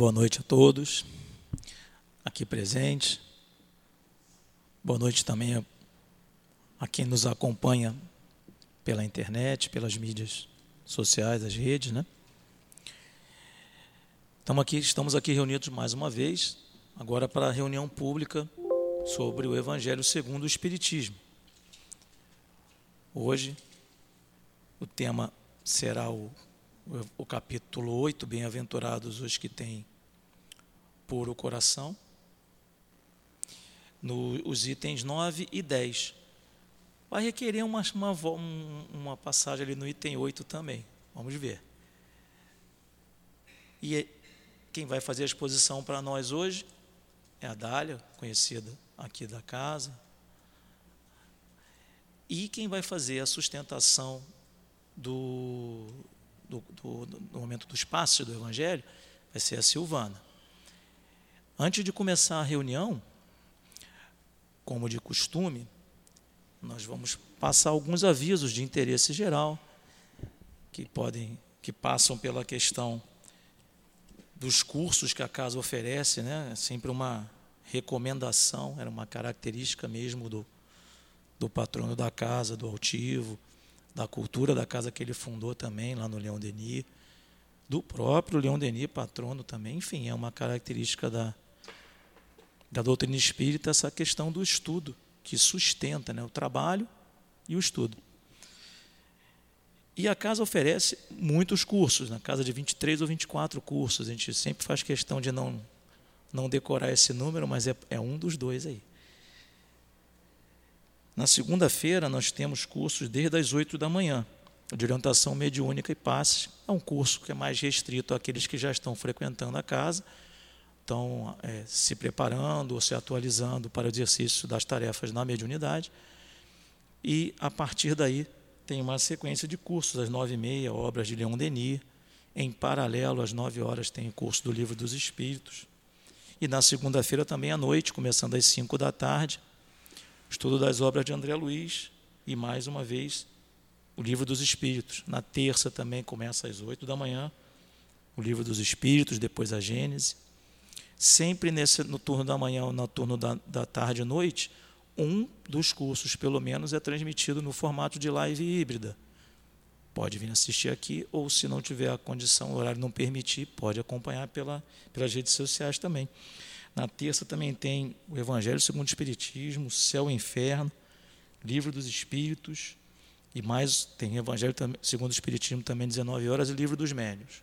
Boa noite a todos aqui presentes. Boa noite também a, quem nos acompanha pela internet, pelas mídias sociais, as redes, né? Estamos aqui, estamos aqui reunidos mais uma vez, agora para a reunião pública sobre o Evangelho segundo o Espiritismo. Hoje, o tema será o, o capítulo 8, Bem-aventurados os que têm puro coração, no, os itens 9 e 10. Vai requerer uma, uma, uma passagem ali no item 8 também. Vamos ver. E quem vai fazer a exposição para nós hoje é a Dália, conhecida aqui da casa. E quem vai fazer a sustentação do, do, do, do momento do espaço do Evangelho vai ser a Silvana. Antes de começar a reunião, como de costume, nós vamos passar alguns avisos de interesse geral que podem que passam pela questão dos cursos que a casa oferece, né? É sempre uma recomendação, era uma característica mesmo do, do patrono da casa, do altivo, da cultura da casa que ele fundou também, lá no Leão Denis, do próprio Leão Denis, patrono também, enfim, é uma característica da, da doutrina espírita essa questão do estudo, que sustenta né, o trabalho e o estudo. E a casa oferece muitos cursos, na casa de 23 ou 24 cursos. A gente sempre faz questão de não, não decorar esse número, mas é, é um dos dois aí. Na segunda-feira, nós temos cursos desde as 8 da manhã, de orientação mediúnica e passes. É um curso que é mais restrito àqueles que já estão frequentando a casa, estão é, se preparando ou se atualizando para o exercício das tarefas na mediunidade. E, a partir daí, tem uma sequência de cursos, às nove e meia, obras de Leon Denis. Em paralelo, às nove horas, tem o curso do Livro dos Espíritos. E na segunda-feira, também à noite, começando às cinco da tarde, estudo das obras de André Luiz. E, mais uma vez, o Livro dos Espíritos. Na terça, também começa às oito da manhã, o Livro dos Espíritos, depois a Gênese. Sempre nesse, no turno da manhã ou no turno da, da tarde e noite, um dos cursos, pelo menos, é transmitido no formato de live híbrida. Pode vir assistir aqui, ou se não tiver a condição, o horário não permitir, pode acompanhar pela, pelas redes sociais também. Na terça também tem o Evangelho segundo o Espiritismo, Céu e Inferno, Livro dos Espíritos, e mais tem Evangelho segundo o Espiritismo também 19 horas e Livro dos Médios.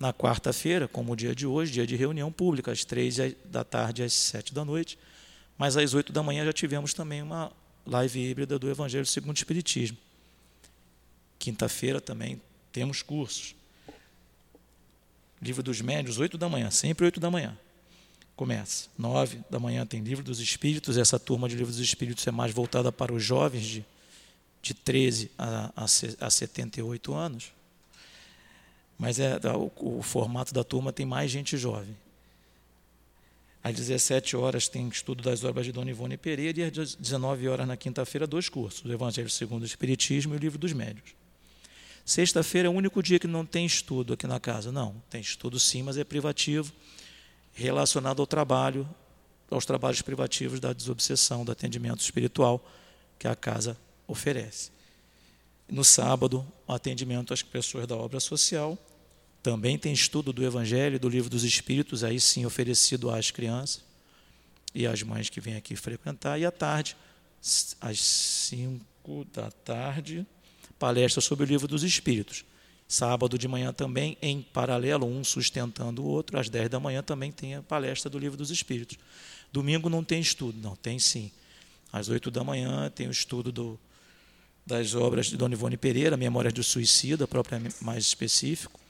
Na quarta-feira, como o dia de hoje, dia de reunião pública, às três da tarde às sete da noite, mas às 8 da manhã já tivemos também uma live híbrida do Evangelho segundo o Espiritismo. Quinta-feira também temos cursos. Livro dos Médios, 8 da manhã, sempre 8 da manhã. Começa. 9 da manhã tem Livro dos Espíritos. Essa turma de Livro dos Espíritos é mais voltada para os jovens de, de 13 a, a, a 78 anos. Mas é, o, o formato da turma tem mais gente jovem. Às 17 horas tem estudo das obras de Dona Ivone Pereira e às 19 horas na quinta-feira dois cursos, o Evangelho segundo o Espiritismo e o Livro dos Médios. Sexta-feira é o único dia que não tem estudo aqui na casa. Não, tem estudo sim, mas é privativo, relacionado ao trabalho, aos trabalhos privativos da desobsessão, do atendimento espiritual que a casa oferece. No sábado, atendimento às pessoas da obra social também tem estudo do Evangelho, do Livro dos Espíritos, aí sim oferecido às crianças e às mães que vêm aqui frequentar. E à tarde, às 5 da tarde, palestra sobre o Livro dos Espíritos. Sábado de manhã também, em paralelo, um sustentando o outro, às 10 da manhã também tem a palestra do Livro dos Espíritos. Domingo não tem estudo, não, tem sim. Às 8 da manhã tem o estudo do, das obras de Dona Ivone Pereira, Memórias do Suicida, propriamente mais específico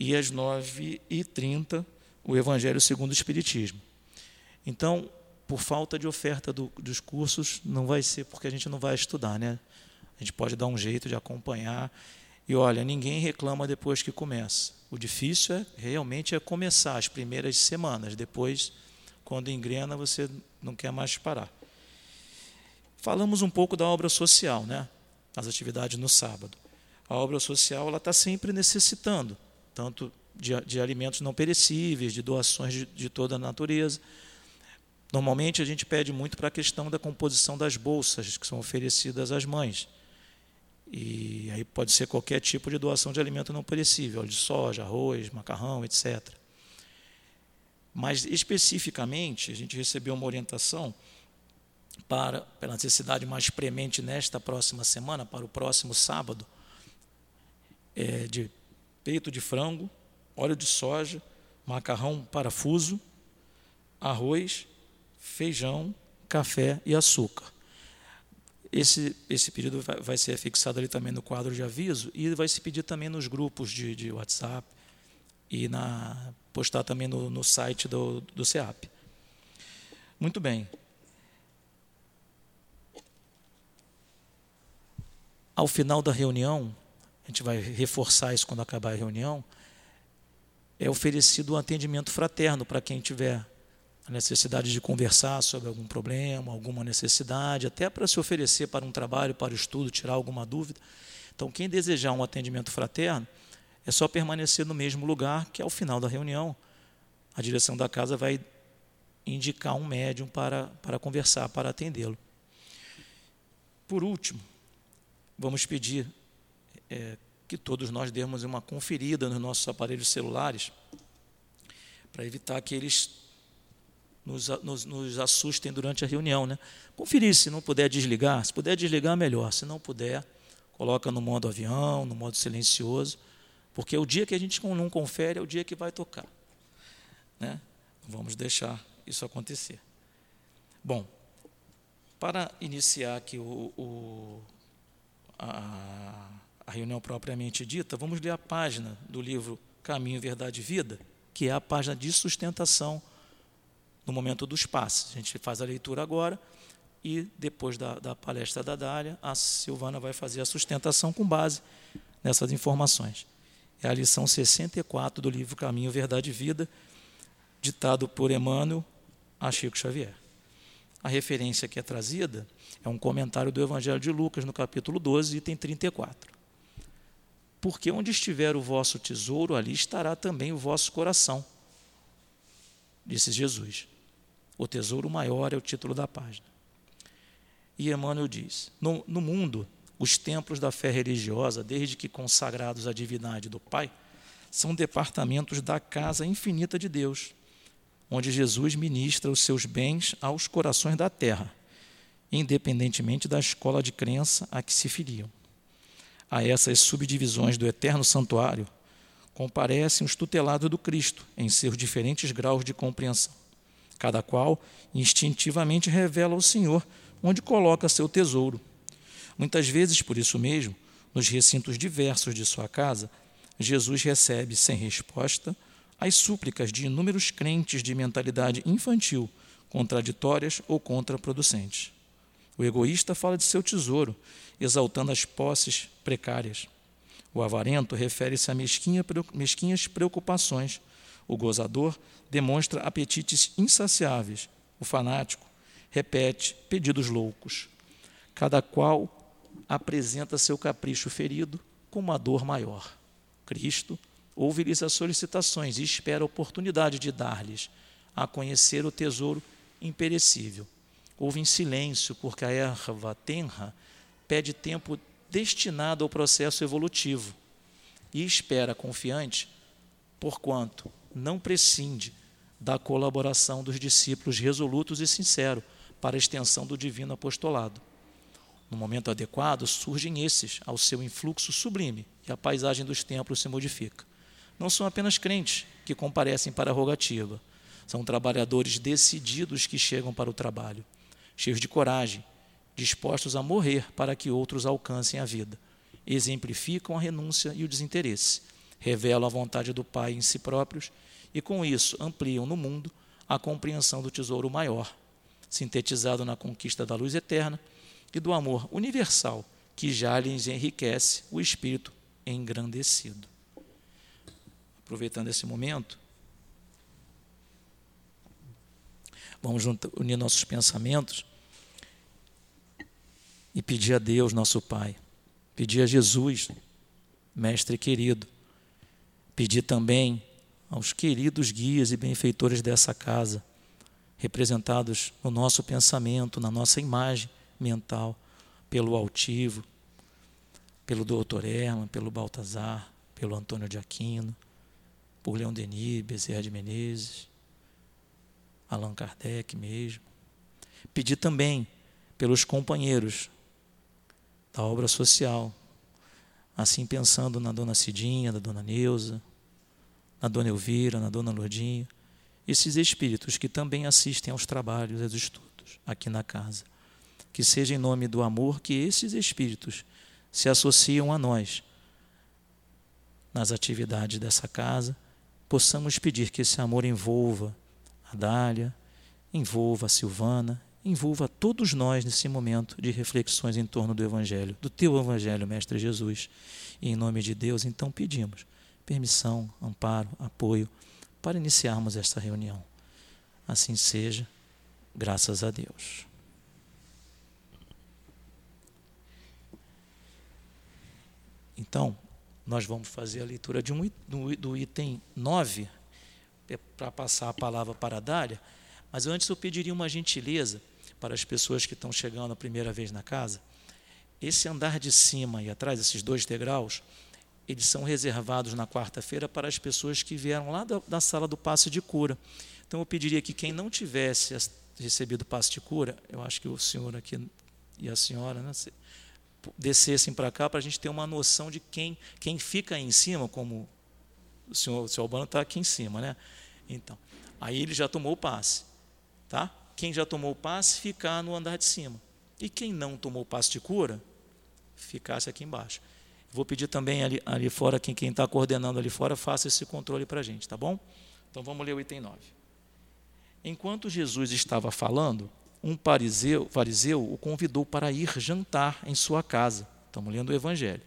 e às 9h30 o Evangelho segundo o Espiritismo. Então, por falta de oferta do, dos cursos, não vai ser porque a gente não vai estudar, né? A gente pode dar um jeito de acompanhar. E olha, ninguém reclama depois que começa. O difícil é realmente é começar as primeiras semanas. Depois, quando engrena, você não quer mais parar. Falamos um pouco da obra social, né? As atividades no sábado. A obra social ela está sempre necessitando tanto de, de alimentos não perecíveis, de doações de, de toda a natureza. Normalmente a gente pede muito para a questão da composição das bolsas que são oferecidas às mães. E aí pode ser qualquer tipo de doação de alimento não perecível, de soja, arroz, macarrão, etc. Mas especificamente, a gente recebeu uma orientação para, pela necessidade mais premente nesta próxima semana, para o próximo sábado, é, de peito de frango, óleo de soja, macarrão parafuso, arroz, feijão, café e açúcar. Esse, esse pedido vai, vai, ser fixado ali também no quadro de aviso e vai se pedir também nos grupos de, de WhatsApp e na, postar também no, no site do, do CEAP. Muito bem. Ao final da reunião, a gente vai reforçar isso quando acabar a reunião, é oferecido um atendimento fraterno para quem tiver a necessidade de conversar sobre algum problema, alguma necessidade, até para se oferecer para um trabalho, para o estudo, tirar alguma dúvida. Então, quem desejar um atendimento fraterno, é só permanecer no mesmo lugar, que ao final da reunião, a direção da casa vai indicar um médium para, para conversar, para atendê-lo. Por último, vamos pedir é, que todos nós demos uma conferida nos nossos aparelhos celulares para evitar que eles nos, nos, nos, assustem durante a reunião. Né? Conferir, se não puder desligar, se puder desligar, melhor. Se não puder, coloca no modo avião, no modo silencioso, porque o dia que a gente não confere é o dia que vai tocar. Né? Vamos deixar isso acontecer. Bom, para iniciar aqui o, o a, a reunião propriamente dita, vamos ler a página do livro Caminho, Verdade e Vida, que é a página de sustentação no momento dos passes. A gente faz a leitura agora e depois da, da palestra da Dália, a Silvana vai fazer a sustentação com base nessas informações. É a lição 64 do livro Caminho, Verdade e Vida, ditado por Emmanuel a Chico Xavier. A referência que é trazida é um comentário do Evangelho de Lucas, no capítulo 12, item 34 porque onde estiver o vosso tesouro, ali estará também o vosso coração, disse Jesus. O tesouro maior é o título da página. E Emmanuel diz: no, no mundo, os templos da fé religiosa, desde que consagrados à divindade do Pai, são departamentos da casa infinita de Deus, onde Jesus ministra os seus bens aos corações da terra, independentemente da escola de crença a que se filiam a essas subdivisões do eterno santuário, comparecem os tutelados do Cristo em seus diferentes graus de compreensão. Cada qual instintivamente revela ao Senhor onde coloca seu tesouro. Muitas vezes, por isso mesmo, nos recintos diversos de sua casa, Jesus recebe sem resposta as súplicas de inúmeros crentes de mentalidade infantil, contraditórias ou contraproducentes. O egoísta fala de seu tesouro, exaltando as posses precárias. O avarento refere-se a mesquinha, mesquinhas preocupações. O gozador demonstra apetites insaciáveis. O fanático repete pedidos loucos. Cada qual apresenta seu capricho ferido com uma dor maior. Cristo ouve-lhes as solicitações e espera a oportunidade de dar-lhes a conhecer o tesouro imperecível ouve em silêncio, porque a erva tenra pede tempo destinado ao processo evolutivo e espera confiante, porquanto não prescinde da colaboração dos discípulos resolutos e sinceros para a extensão do divino apostolado. No momento adequado, surgem esses ao seu influxo sublime e a paisagem dos templos se modifica. Não são apenas crentes que comparecem para a rogativa, são trabalhadores decididos que chegam para o trabalho cheios de coragem, dispostos a morrer para que outros alcancem a vida. Exemplificam a renúncia e o desinteresse, revelam a vontade do Pai em si próprios e, com isso, ampliam no mundo a compreensão do tesouro maior, sintetizado na conquista da luz eterna e do amor universal que já lhes enriquece o espírito engrandecido. Aproveitando esse momento, vamos unir nossos pensamentos e pedir a Deus, nosso Pai, pedir a Jesus, Mestre querido, Pedir também aos queridos guias e benfeitores dessa casa, representados no nosso pensamento, na nossa imagem mental, pelo altivo, pelo doutor Erman, pelo Baltazar, pelo Antônio de Aquino, por Leão Denis, Bezerra de Menezes, Allan Kardec mesmo. Pedir também pelos companheiros da obra social, assim pensando na dona Cidinha, na dona Neuza, na dona Elvira, na dona Lourdinha, esses espíritos que também assistem aos trabalhos aos estudos aqui na casa. Que seja em nome do amor que esses espíritos se associam a nós nas atividades dessa casa, possamos pedir que esse amor envolva a Dália, envolva a Silvana, envolva todos nós nesse momento de reflexões em torno do Evangelho, do teu Evangelho, Mestre Jesus. E em nome de Deus, então pedimos permissão, amparo, apoio para iniciarmos esta reunião. Assim seja, graças a Deus. Então, nós vamos fazer a leitura de um, do, item 9, é para passar a palavra para a Dália, mas antes eu pediria uma gentileza para as pessoas que estão chegando a primeira vez na casa. Esse andar de cima e atrás, esses dois degraus, eles são reservados na quarta-feira para as pessoas que vieram lá da, da, sala do passe de cura. Então eu pediria que quem não tivesse recebido passe de cura, eu acho que o senhor aqui e a senhora, né, descessem para cá para a gente ter uma noção de quem, quem fica aí em cima, como o senhor, o senhor Albano está aqui em cima, né? Então, aí ele já tomou o passe, tá? Quem já tomou o passe, ficar no andar de cima. E quem não tomou o passe de cura, ficasse aqui embaixo. Vou pedir também ali, ali fora, quem está coordenando ali fora, faça esse controle para a gente, tá bom? Então vamos ler o item 9. Enquanto Jesus estava falando, um fariseu, fariseu o convidou para ir jantar em sua casa. Estamos lendo o Evangelho.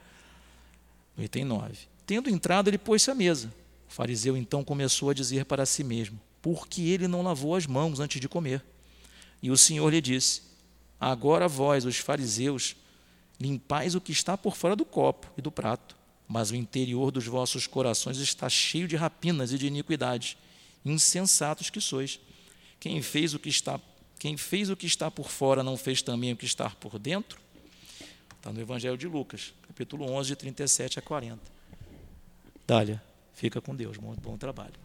No item 9. Tendo entrado, ele pôs-se à mesa. O fariseu então começou a dizer para si mesmo: Por que ele não lavou as mãos antes de comer? E o Senhor lhe disse: Agora vós, os fariseus, limpais o que está por fora do copo e do prato, mas o interior dos vossos corações está cheio de rapinas e de iniquidades. Insensatos que sois. Quem fez o que está quem fez o que está por fora não fez também o que está por dentro? Está no Evangelho de Lucas, capítulo 11, de 37 a 40. Dália, fica com Deus. Bom, bom trabalho.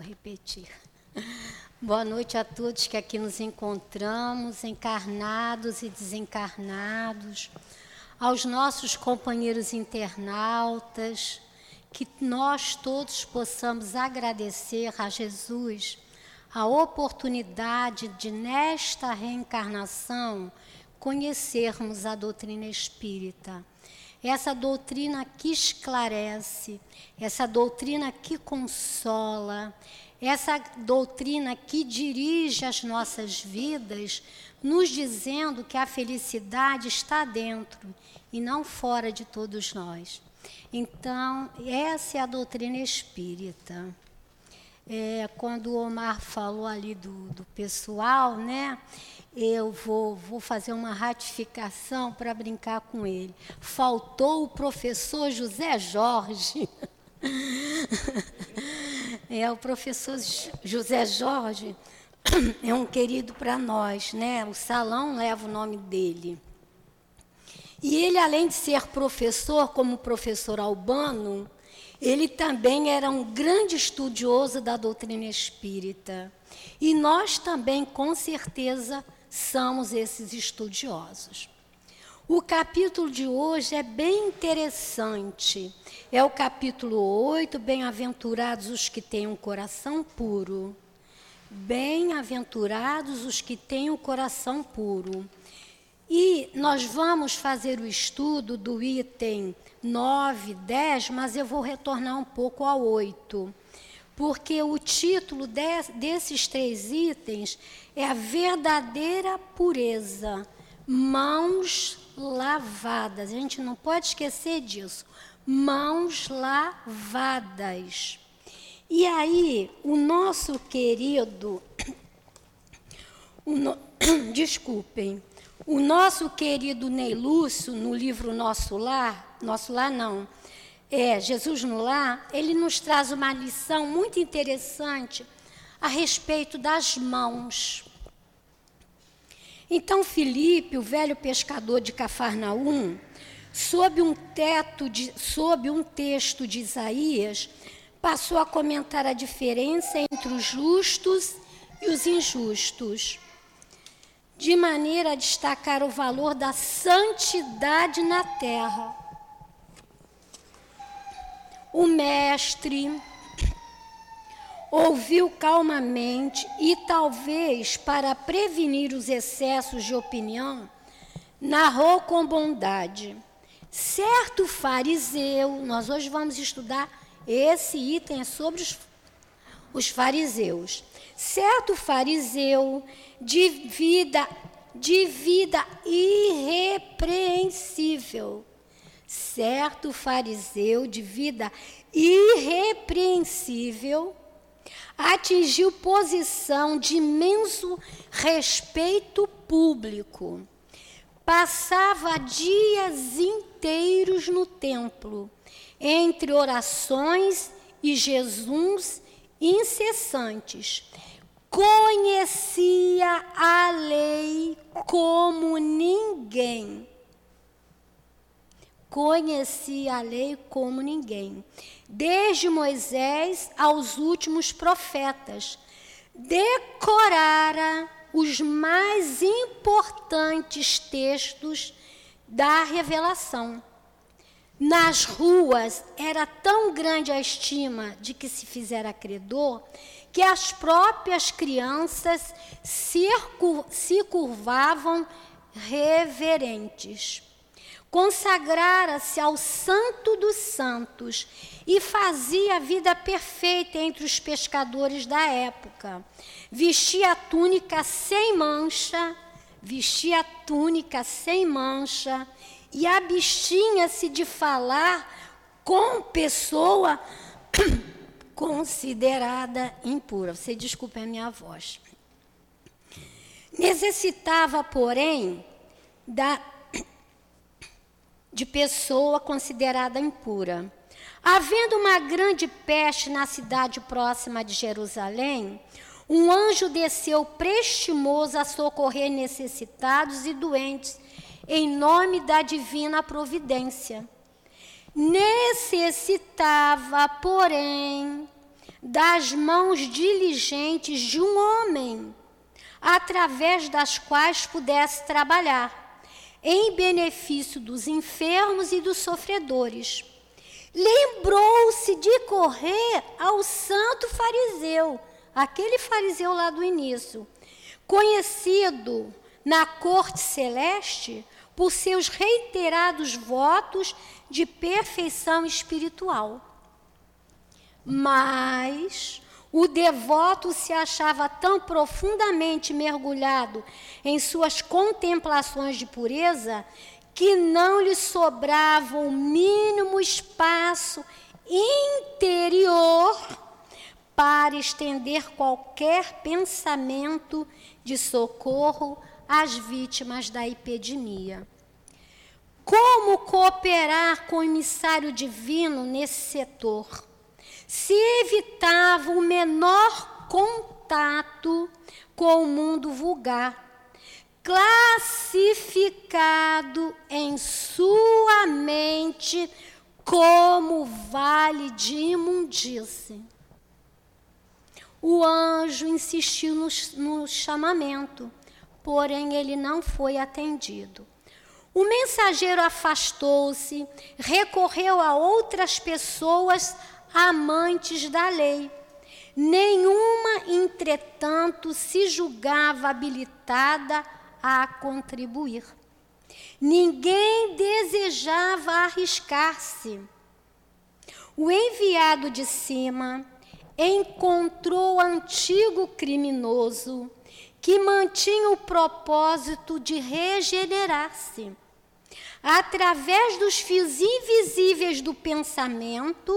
Vou repetir. Boa noite a todos que aqui nos encontramos, encarnados e desencarnados, aos nossos companheiros internautas, que nós todos possamos agradecer a Jesus a oportunidade de, nesta reencarnação, conhecermos a doutrina espírita essa doutrina que esclarece, essa doutrina que consola, essa doutrina que dirige as nossas vidas, nos dizendo que a felicidade está dentro e não fora de todos nós. Então, essa é a doutrina espírita. É, quando o Omar falou ali do, do pessoal, né? Eu vou, vou fazer uma ratificação para brincar com ele. Faltou o professor José Jorge. é, o professor José Jorge é um querido para nós, né? O salão leva o nome dele. E ele, além de ser professor, como professor Albano, ele também era um grande estudioso da doutrina espírita. E nós também, com certeza, somos esses estudiosos. O capítulo de hoje é bem interessante. É o capítulo 8, Bem-aventurados os que têm um coração puro. Bem-aventurados os que têm o um coração puro. E nós vamos fazer o estudo do item 9, 10, mas eu vou retornar um pouco ao 8 porque o título de, desses três itens é a verdadeira pureza, mãos lavadas. A gente não pode esquecer disso. Mãos lavadas. E aí, o nosso querido. O no, desculpem. O nosso querido Ney Lúcio, no livro Nosso Lar, Nosso Lar não, é Jesus no Lar, ele nos traz uma lição muito interessante a respeito das mãos. Então Filipe, o velho pescador de Cafarnaum, sob um teto de, sob um texto de Isaías, passou a comentar a diferença entre os justos e os injustos, de maneira a destacar o valor da santidade na terra. O mestre ouviu calmamente e, talvez para prevenir os excessos de opinião, narrou com bondade. Certo fariseu, nós hoje vamos estudar esse item sobre os, os fariseus. Certo fariseu de vida de vida irrepreensível. Certo fariseu de vida irrepreensível atingiu posição de imenso respeito público. Passava dias inteiros no templo, entre orações e jejuns incessantes. Conhecia a lei como ninguém. Conhecia a lei como ninguém desde Moisés aos últimos profetas. Decorara os mais importantes textos da revelação. Nas ruas era tão grande a estima de que se fizera credor que as próprias crianças se curvavam reverentes consagrara-se ao Santo dos Santos e fazia a vida perfeita entre os pescadores da época. Vestia a túnica sem mancha, vestia a túnica sem mancha e abstinha-se de falar com pessoa considerada impura. Você desculpe a minha voz. Necessitava, porém, da de pessoa considerada impura. Havendo uma grande peste na cidade próxima de Jerusalém, um anjo desceu prestimoso a socorrer necessitados e doentes, em nome da divina providência. Necessitava, porém, das mãos diligentes de um homem, através das quais pudesse trabalhar em benefício dos enfermos e dos sofredores. Lembrou-se de correr ao santo fariseu, aquele fariseu lá do início, conhecido na corte celeste por seus reiterados votos de perfeição espiritual. Mas o devoto se achava tão profundamente mergulhado em suas contemplações de pureza que não lhe sobrava o mínimo espaço interior para estender qualquer pensamento de socorro às vítimas da epidemia. Como cooperar com o emissário divino nesse setor? Se evitava o menor contato com o mundo vulgar, classificado em sua mente como vale de imundície. O anjo insistiu no, no chamamento, porém ele não foi atendido. O mensageiro afastou-se, recorreu a outras pessoas amantes da lei. Nenhuma, entretanto, se julgava habilitada a contribuir. Ninguém desejava arriscar-se. O enviado de cima encontrou o antigo criminoso que mantinha o propósito de regenerar-se. através dos fios invisíveis do pensamento,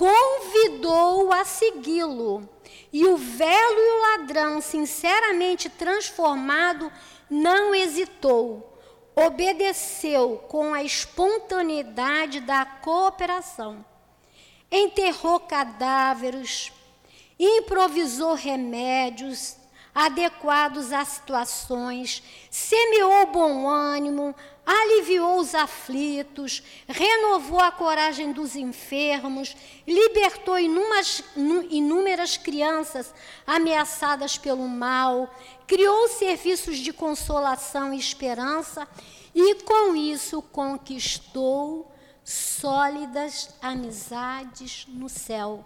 convidou-o a segui-lo. E o velho e o ladrão, sinceramente transformado, não hesitou. Obedeceu com a espontaneidade da cooperação. Enterrou cadáveres, improvisou remédios, adequados às situações, semeou bom ânimo, aliviou os aflitos, renovou a coragem dos enfermos, libertou inúmeras, inúmeras crianças ameaçadas pelo mal, criou serviços de consolação e esperança e, com isso, conquistou sólidas amizades no céu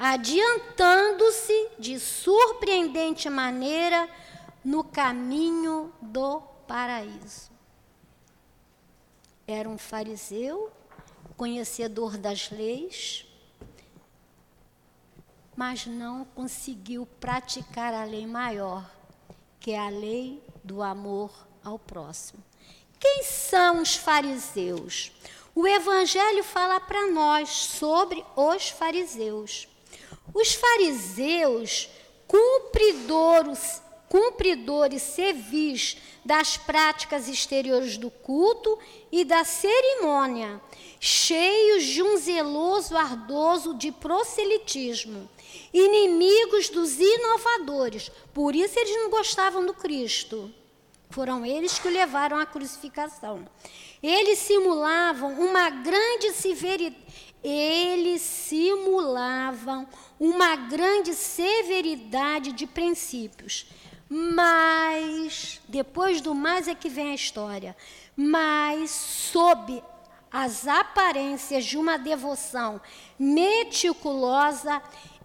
adiantando-se de surpreendente maneira no caminho do paraíso. Era um fariseu, conhecedor das leis, mas não conseguiu praticar a lei maior, que é a lei do amor ao próximo. Quem são os fariseus? O Evangelho fala para nós sobre os fariseus. Os fariseus, cumpridores, cumpridores civis das práticas exteriores do culto e da cerimônia, cheios de um zeloso ardoso de proselitismo, inimigos dos inovadores, por isso eles não gostavam do Cristo. Foram eles que o levaram à crucificação. Eles simulavam uma grande severidade, eles simulavam uma grande severidade de princípios. Mas, depois do mais é que vem a história, mas sob as aparências de uma devoção meticulosa,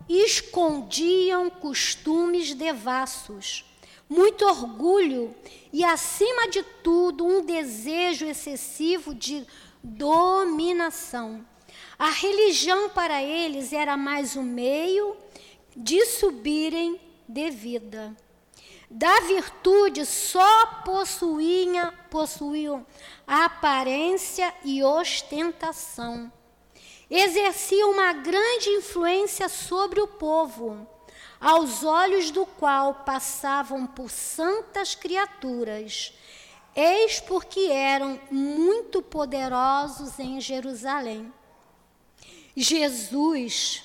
escondiam costumes devassos, muito orgulho e, acima de tudo, um desejo excessivo de dominação. A religião para eles era mais um meio de subirem de vida. Da virtude só possuíam, possuíam aparência e ostentação. Exerciam uma grande influência sobre o povo, aos olhos do qual passavam por santas criaturas, eis porque eram muito poderosos em Jerusalém. Jesus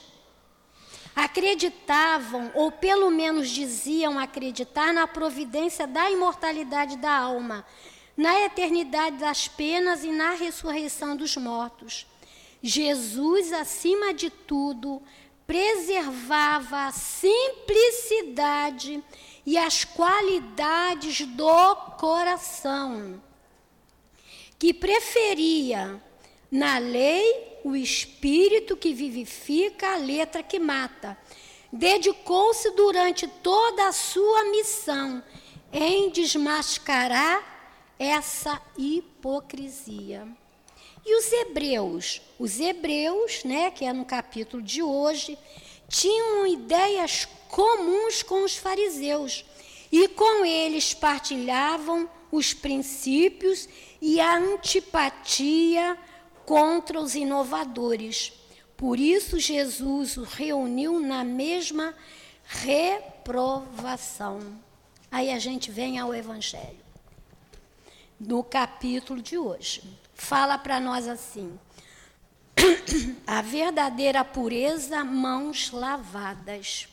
acreditavam, ou pelo menos diziam acreditar, na providência da imortalidade da alma, na eternidade das penas e na ressurreição dos mortos. Jesus, acima de tudo, preservava a simplicidade e as qualidades do coração, que preferia na lei o espírito que vivifica, a letra que mata. Dedicou-se durante toda a sua missão em desmascarar essa hipocrisia. E os hebreus? Os hebreus, né, que é no capítulo de hoje, tinham ideias comuns com os fariseus e com eles partilhavam os princípios e a antipatia contra os inovadores. Por isso, Jesus o reuniu na mesma reprovação. Aí a gente vem ao Evangelho, no capítulo de hoje. Fala para nós assim: a verdadeira pureza, mãos lavadas.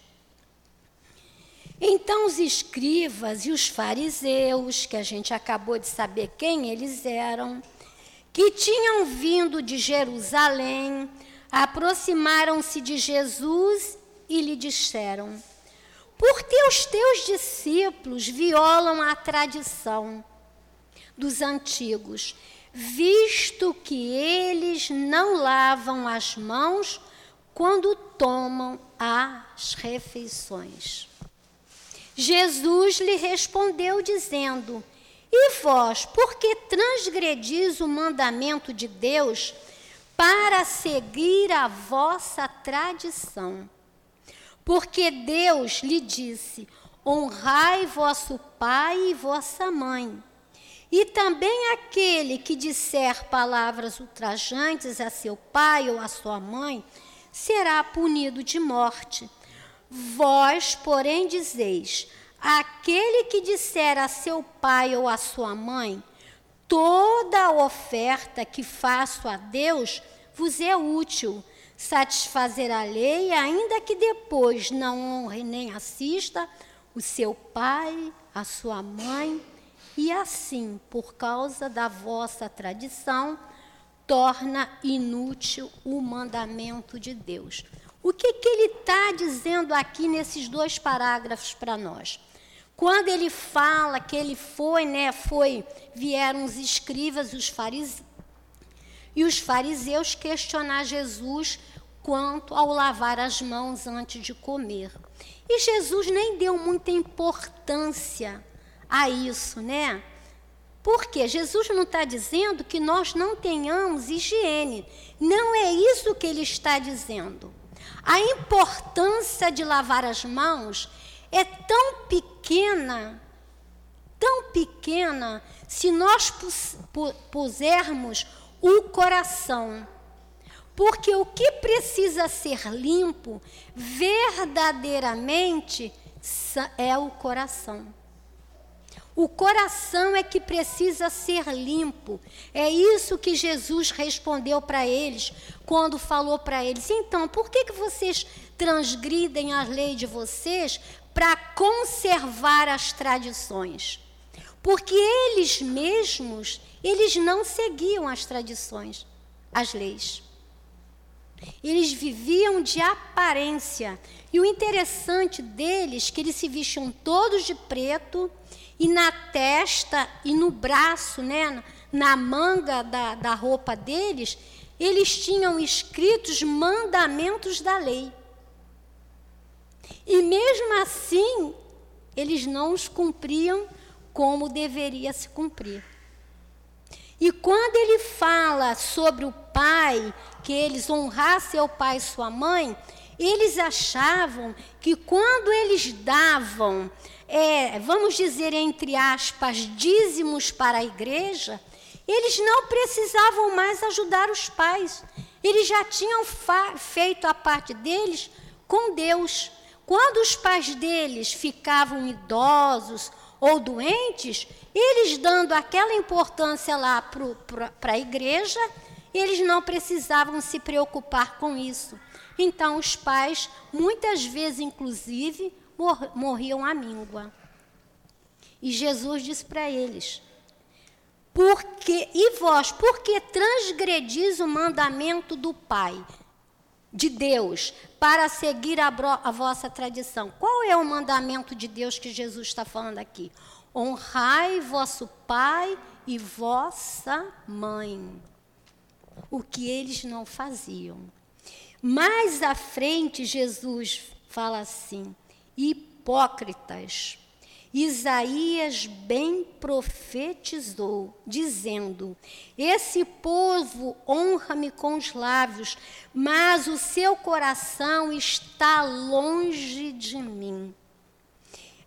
Então, os escribas e os fariseus, que a gente acabou de saber quem eles eram, que tinham vindo de Jerusalém, aproximaram-se de Jesus e lhe disseram: Por que os teus discípulos violam a tradição dos antigos, visto que eles não lavam as mãos quando tomam as refeições? Jesus lhe respondeu, dizendo: e vós, por que transgredis o mandamento de Deus para seguir a vossa tradição? Porque Deus lhe disse: honrai vosso pai e vossa mãe, E também aquele que disser palavras ultrajantes a seu pai ou a sua mãe será punido de morte. Vós, porém, dizeis: aquele que disser a seu pai ou a sua mãe, toda a oferta que faço a Deus vos é útil, satisfazer a lei, ainda que depois não honre nem assista o seu pai, a sua mãe e assim, por causa da vossa tradição, torna inútil o mandamento de Deus. O que, que ele está dizendo aqui nesses dois parágrafos para nós? Quando ele fala que ele foi, né, foi, vieram os escribas os fariseus, e os fariseus questionar Jesus quanto ao lavar as mãos antes de comer. E Jesus nem deu muita importância a isso, né? Porque Jesus não está dizendo que nós não tenhamos higiene. Não é isso que ele está dizendo. A importância de lavar as mãos é tão pequena, tão pequena, se nós pusermos o coração. Porque o que precisa ser limpo verdadeiramente é o coração. O coração é que precisa ser limpo. É isso que Jesus respondeu para eles quando falou para eles: então, por que, que vocês transgridem a lei de vocês para conservar as tradições? Porque eles mesmos, eles não seguiam as tradições, as leis. Eles viviam de aparência. E o interessante deles é que eles se vestiam todos de preto e na testa e no braço, né, na manga da, da roupa deles, eles tinham escritos mandamentos da lei. E mesmo assim, eles não os cumpriam como deveria se cumprir. E quando ele fala sobre o pai, que eles honrassem o pai e sua mãe, eles achavam que quando eles davam é, vamos dizer, entre aspas, dízimos para a igreja, eles não precisavam mais ajudar os pais. Eles já tinham feito a parte deles com Deus. Quando os pais deles ficavam idosos ou doentes, eles dando aquela importância lá para a igreja, eles não precisavam se preocupar com isso. Então, os pais, muitas vezes, inclusive, mor morriam à míngua. E Jesus disse para eles: porque, e vós, porque transgredis o mandamento do Pai, de Deus, para seguir a, a vossa tradição? Qual é o mandamento de Deus que Jesus está falando aqui? Honrai vosso pai e vossa mãe. O que eles não faziam. Mais à frente, Jesus fala assim: hipócritas. Isaías bem profetizou, dizendo: Esse povo honra-me com os lábios, mas o seu coração está longe de mim.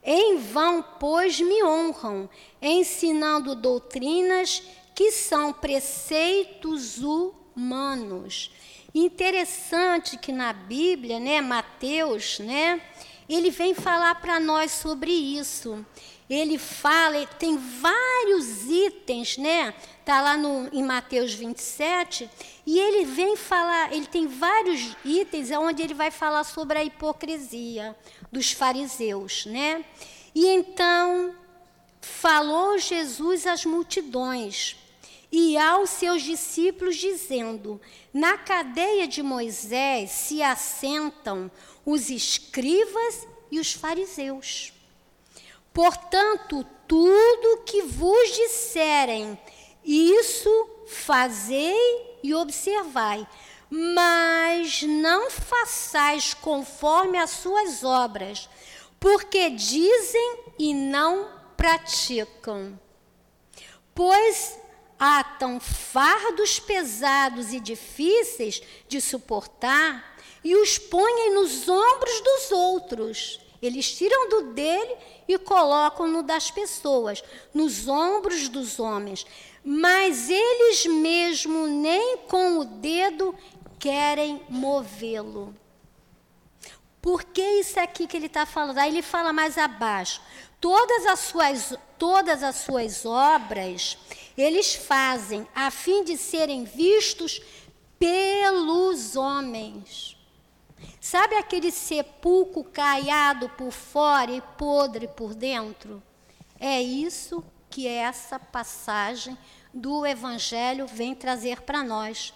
Em vão, pois, me honram, ensinando doutrinas que são preceitos humanos. Interessante que na Bíblia, né, Mateus, né, ele vem falar para nós sobre isso. Ele fala, tem vários itens, né? Está lá no, em Mateus 27, e ele vem falar, ele tem vários itens onde ele vai falar sobre a hipocrisia dos fariseus, né? E então falou Jesus às multidões e aos seus discípulos, dizendo: Na cadeia de Moisés se assentam os escribas e os fariseus. Portanto, tudo que vos disserem, isso fazei e observai, mas não façais conforme as suas obras, porque dizem e não praticam. Pois atam fardos pesados e difíceis de suportar e os põem nos ombros dos outros Eles tiram do dele e colocam no das pessoas, nos ombros dos homens. Mas eles mesmo nem com o dedo querem movê-lo. Por que isso aqui que ele está falando? Aí ele fala mais abaixo. Todas as suas, todas as suas obras eles fazem a fim de serem vistos pelos homens. Sabe aquele sepulcro caiado por fora e podre por dentro? É isso que essa passagem do Evangelho vem trazer para nós.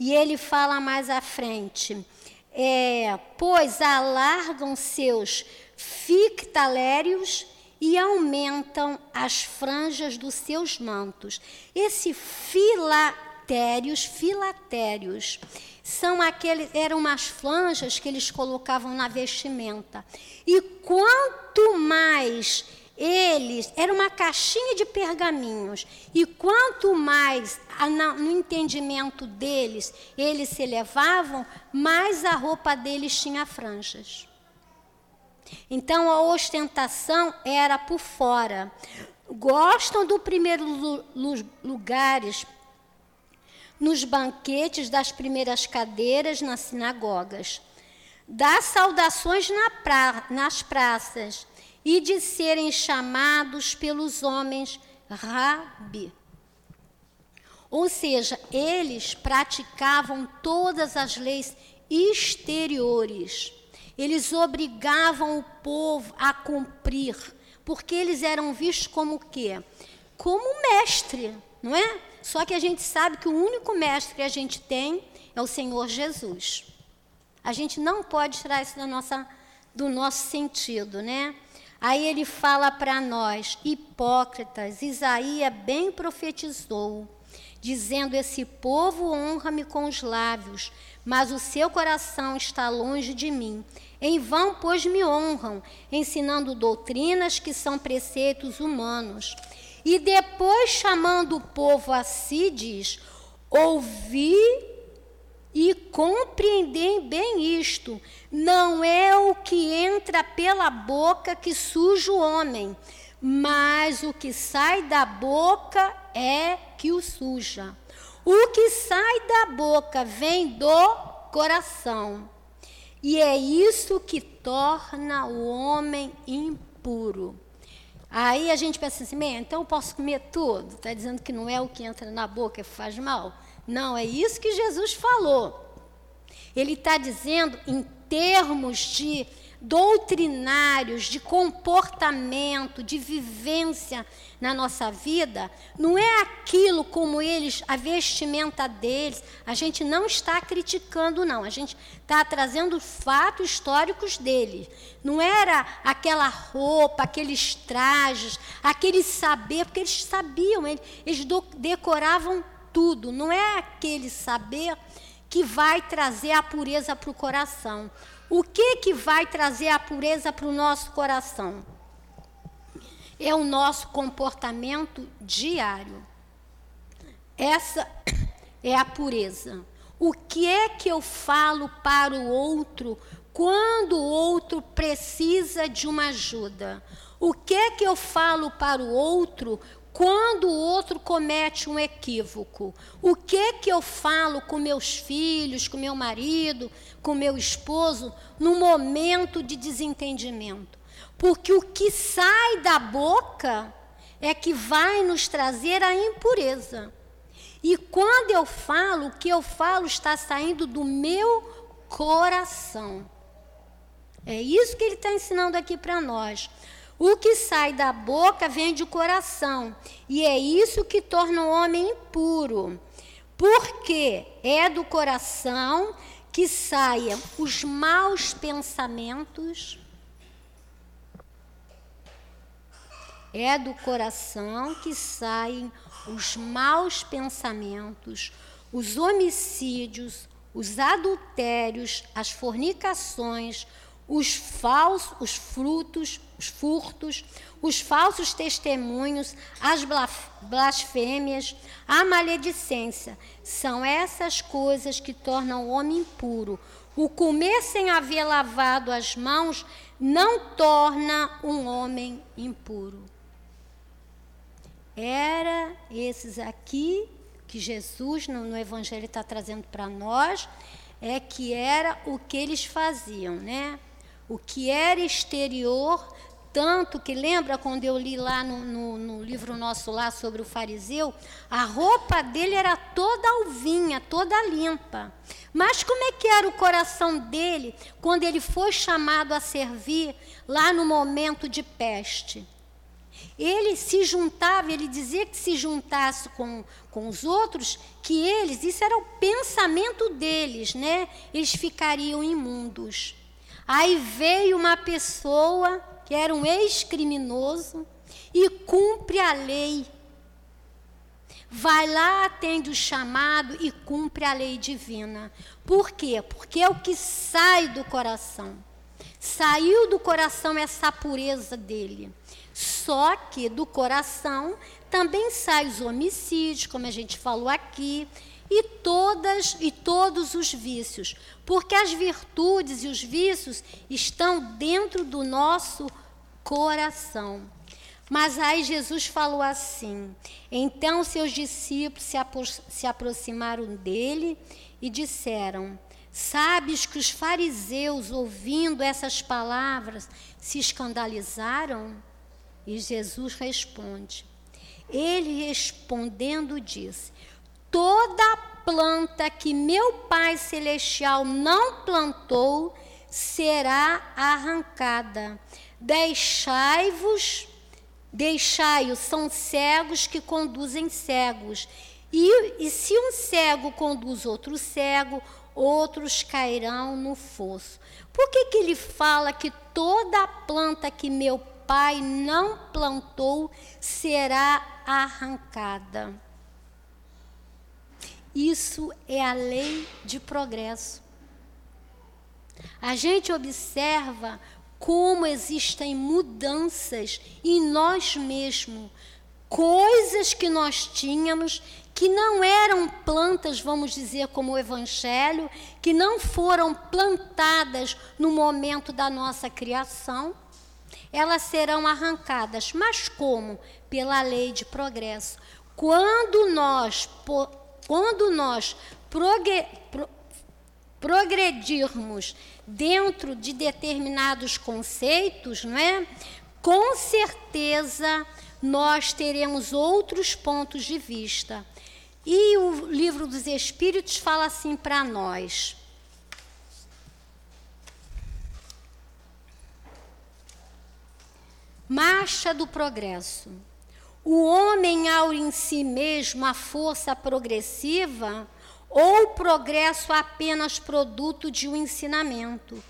E ele fala mais à frente: é, pois alargam seus fictalérios e aumentam as franjas dos seus mantos. Esse filatérios, filatérios, são aqueles, eram umas franjas que eles colocavam na vestimenta. E quanto mais eles, era uma caixinha de pergaminhos, e quanto mais no entendimento deles eles se elevavam, mais a roupa deles tinha franjas. Então a ostentação era por fora. Gostam do primeiro lugares nos banquetes das primeiras cadeiras nas sinagogas, das saudações na pra, nas praças e de serem chamados pelos homens rabi. Ou seja, eles praticavam todas as leis exteriores eles obrigavam o povo a cumprir, porque eles eram vistos como o quê? Como mestre, não é? Só que a gente sabe que o único mestre que a gente tem é o Senhor Jesus. A gente não pode tirar isso da nossa, do nosso sentido, né? Aí ele fala para nós, hipócritas, Isaías bem profetizou, dizendo: Esse povo honra-me com os lábios, mas o seu coração está longe de mim. Em vão, pois, me honram, ensinando doutrinas que são preceitos humanos. E depois, chamando o povo a si, diz: Ouvi e compreendei bem isto. Não é o que entra pela boca que suja o homem, mas o que sai da boca é que o suja. O que sai da boca vem do coração e é isso que torna o homem impuro. Aí a gente pensa assim, então eu posso comer tudo? Está dizendo que não é o que entra na boca que faz mal? Não, é isso que Jesus falou. Ele está dizendo em termos de doutrinários, de comportamento, de vivência na nossa vida, não é aquilo como eles, a vestimenta deles. A gente não está criticando, não. A gente está trazendo fatos históricos deles. Não era aquela roupa, aqueles trajes, aquele saber, porque eles sabiam, eles, decoravam tudo. Não é aquele saber que vai trazer a pureza para o coração. O que, que vai trazer a pureza para o nosso coração? É o nosso comportamento diário. Essa é a pureza. O que é que eu falo para o outro quando o outro precisa de uma ajuda? O que é que eu falo para o outro quando o outro comete um equívoco, o que que eu falo com meus filhos, com meu marido, com meu esposo no momento de desentendimento? Porque o que sai da boca é que vai nos trazer a impureza. E quando eu falo, o que eu falo está saindo do meu coração. É isso que ele está ensinando aqui para nós. O que sai da boca vem do coração, e é isso que torna o homem impuro. Porque é do coração que saem os maus pensamentos, é do coração que saem os maus pensamentos, os homicídios, os adultérios, as fornicações, os falsos, os frutos, os furtos, os falsos testemunhos, as blasfêmias, a maledicência. São essas coisas que tornam o homem impuro. O comer sem haver lavado as mãos não torna um homem impuro. Era esses aqui que Jesus no, no Evangelho está trazendo para nós, é que era o que eles faziam, né? O que era exterior, tanto que lembra quando eu li lá no, no, no, livro nosso lá sobre o fariseu, a roupa dele era toda alvinha, toda limpa. Mas como é que era o coração dele quando ele foi chamado a servir lá no momento de peste? Ele se juntava, ele dizia que se juntasse com, com os outros, que eles, isso era o pensamento deles, né? Eles ficariam imundos. Aí veio uma pessoa que era um ex-criminoso e cumpre a lei. Vai lá, atende o chamado e cumpre a lei divina. Por quê? Porque é o que sai do coração. Saiu do coração essa pureza dele. Só que do coração também saem os homicídios, como a gente falou aqui, e todas e todos os vícios, porque as virtudes e os vícios estão dentro do nosso coração. Mas aí Jesus falou assim: então seus discípulos se, apro se aproximaram dele e disseram: Sabes que os fariseus, ouvindo essas palavras, se escandalizaram? E Jesus responde. Ele respondendo disse: Toda planta que meu Pai celestial não plantou será arrancada. Deixai-vos, deixai-os, são cegos que conduzem cegos. E, e se um cego conduz outro cego, outros cairão no fosso. Por que, que ele fala que toda planta que meu pai não plantou será arrancada. Isso é a lei de progresso. A gente observa como existem mudanças em nós mesmos, coisas que nós tínhamos que não eram plantas, vamos dizer, como o Evangelho, que não foram plantadas no momento da nossa criação elas serão arrancadas. Mas como? Pela lei de progresso. Quando nós, quando nós progredirmos dentro de determinados conceitos, não é? Com certeza nós teremos outros pontos de vista. E o livro dos Espíritos fala assim para nós: Marcha do progresso. O homem aure em si mesmo a força progressiva ou o progresso apenas produto de um ensinamento?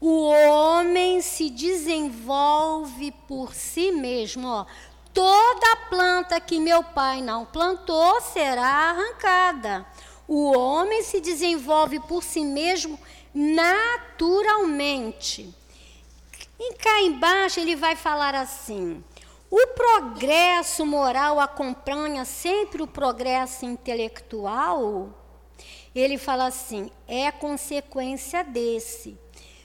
O homem se desenvolve por si mesmo. Ó. Toda planta que meu pai não plantou será arrancada. O homem se desenvolve por si mesmo naturalmente. E cá embaixo ele vai falar assim: o progresso moral acompanha sempre o progresso intelectual? Ele fala assim: é consequência desse.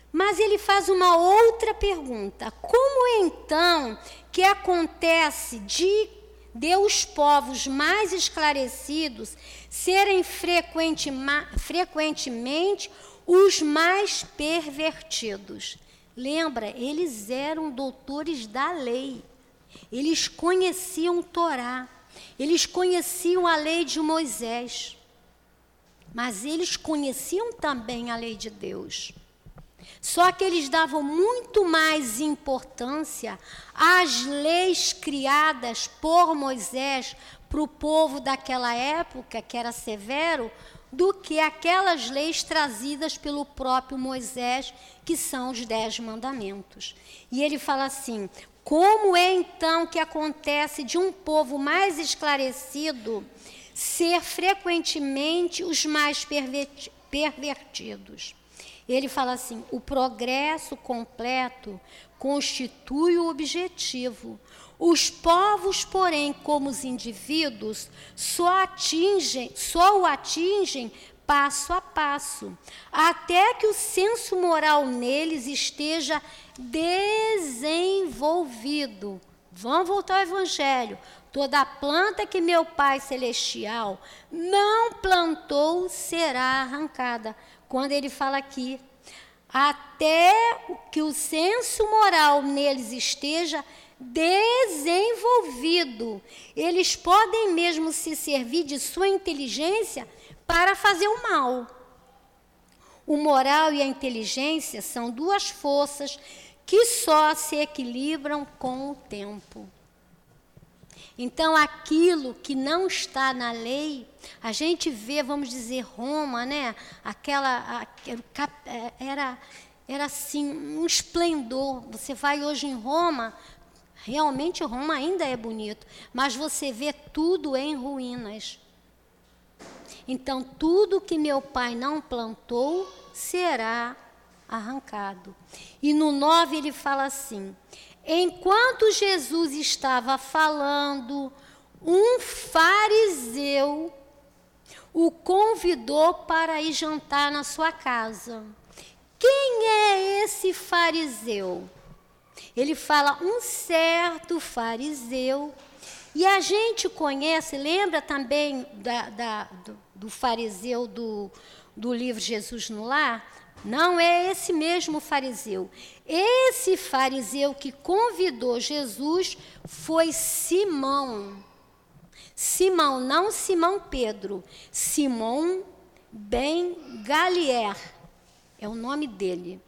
Mas ele faz uma outra pergunta: como então que acontece de, de os povos mais esclarecidos serem frequentemente os mais pervertidos? Lembra, eles eram doutores da lei. Eles conheciam Torá. Eles conheciam a lei de Moisés. Mas eles conheciam também a lei de Deus. Só que eles davam muito mais importância às leis criadas por Moisés para o povo daquela época, que era severo, do que aquelas leis trazidas pelo próprio Moisés, que são os dez mandamentos. E ele fala assim: como é então que acontece de um povo mais esclarecido ser frequentemente os mais pervertidos. Ele fala assim: o progresso completo constitui o objetivo. Os povos, porém, como os indivíduos, só atingem, só o atingem passo a passo, até que o senso moral neles esteja desenvolvido. Vamos voltar ao Evangelho. Toda planta que meu Pai Celestial não plantou será arrancada. Quando ele fala aqui, até que o senso moral neles esteja desenvolvido. Eles podem mesmo se servir de sua inteligência para fazer o mal. O moral e a inteligência são duas forças que só se equilibram com o tempo. Então, aquilo que não está na lei, a gente vê, vamos dizer, Roma, né? Aquela, é, era, era assim, um esplendor. Você vai hoje em Roma, realmente Roma ainda é bonito, mas você vê tudo em ruínas. Então, tudo que meu pai não plantou será arrancado. E no 9 ele fala assim: Enquanto Jesus estava falando, um fariseu o convidou para ir jantar na sua casa. Quem é esse fariseu? Ele fala um certo fariseu. E a gente conhece, lembra também da, da, do, do fariseu do, do livro Jesus no Lar? Não é esse mesmo fariseu. Esse fariseu que convidou Jesus foi Simão. Simão, não Simão Pedro, Simão Ben Galier é o nome dele.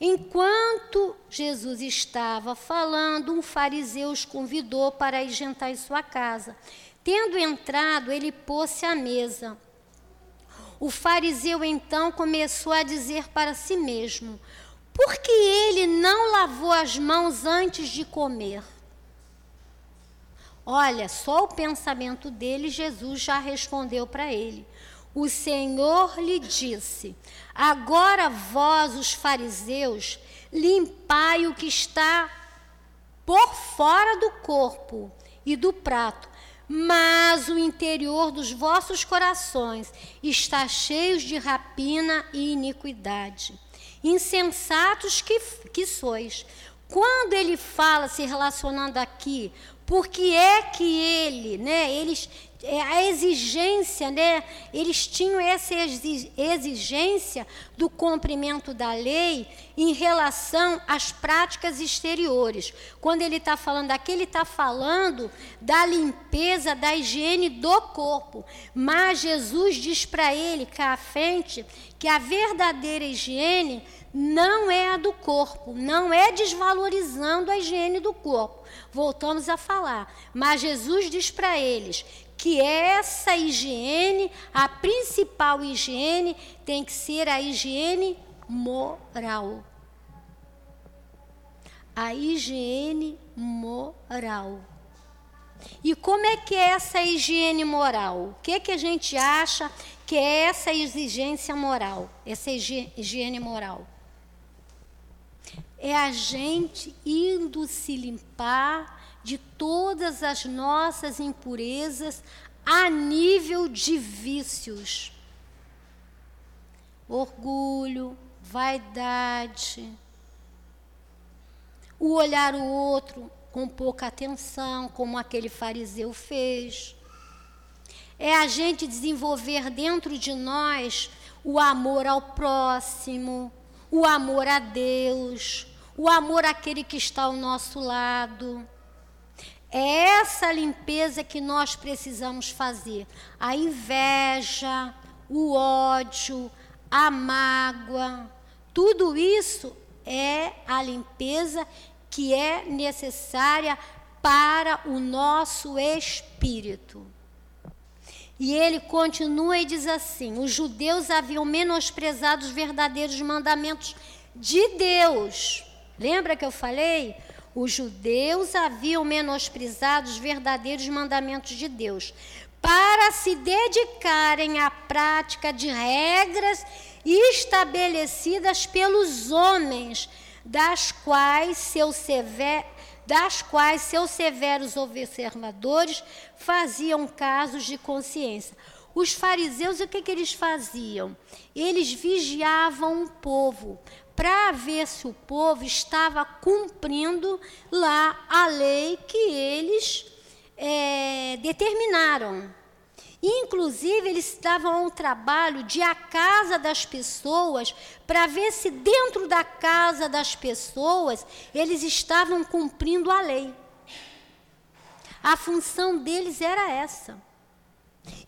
Enquanto Jesus estava falando, um fariseu os convidou para ir jantar em sua casa. Tendo entrado, ele pôs-se à mesa. O fariseu então começou a dizer para si mesmo: Por que ele não lavou as mãos antes de comer? Olha, só o pensamento dele, Jesus já respondeu para ele. O Senhor lhe disse: Agora vós, os fariseus, limpai o que está por fora do corpo e do prato, mas o interior dos vossos corações está cheio de rapina e iniquidade. Insensatos que, que sois. Quando ele fala, se relacionando aqui, por que é que ele, né, eles a exigência, né? Eles tinham essa exigência do cumprimento da lei em relação às práticas exteriores. Quando ele está falando aqui, ele está falando da limpeza, da higiene do corpo. Mas Jesus diz para ele, cá à frente, que a verdadeira higiene não é a do corpo, não é desvalorizando a higiene do corpo. Voltamos a falar. Mas Jesus diz para eles que essa higiene, a principal higiene, tem que ser a higiene moral. A higiene moral. E como é que é essa higiene moral? O que, é que a gente acha que é essa exigência moral, essa higiene moral? É a gente indo se limpar de todas as nossas impurezas a nível de vícios. Orgulho, vaidade, o olhar o outro com pouca atenção, como aquele fariseu fez. É a gente desenvolver dentro de nós o amor ao próximo, o amor a Deus, o amor àquele que está ao nosso lado. É essa limpeza que nós precisamos fazer. A inveja, o ódio, a mágoa, tudo isso é a limpeza que é necessária para o nosso espírito. E ele continua e diz assim: os judeus haviam menosprezado os verdadeiros mandamentos de Deus. Lembra que eu falei? Os judeus haviam menosprezado os verdadeiros mandamentos de Deus. para se dedicarem à prática de regras estabelecidas pelos homens, das quais seus severos das quais seus severos observadores faziam casos de consciência. Os fariseus, o que, que eles faziam? Eles vigiavam o povo para ver se o povo estava cumprindo lá a lei que eles é, determinaram. Inclusive, eles davam um trabalho de à casa das pessoas para ver se dentro da casa das pessoas eles estavam cumprindo a lei. A função deles era essa.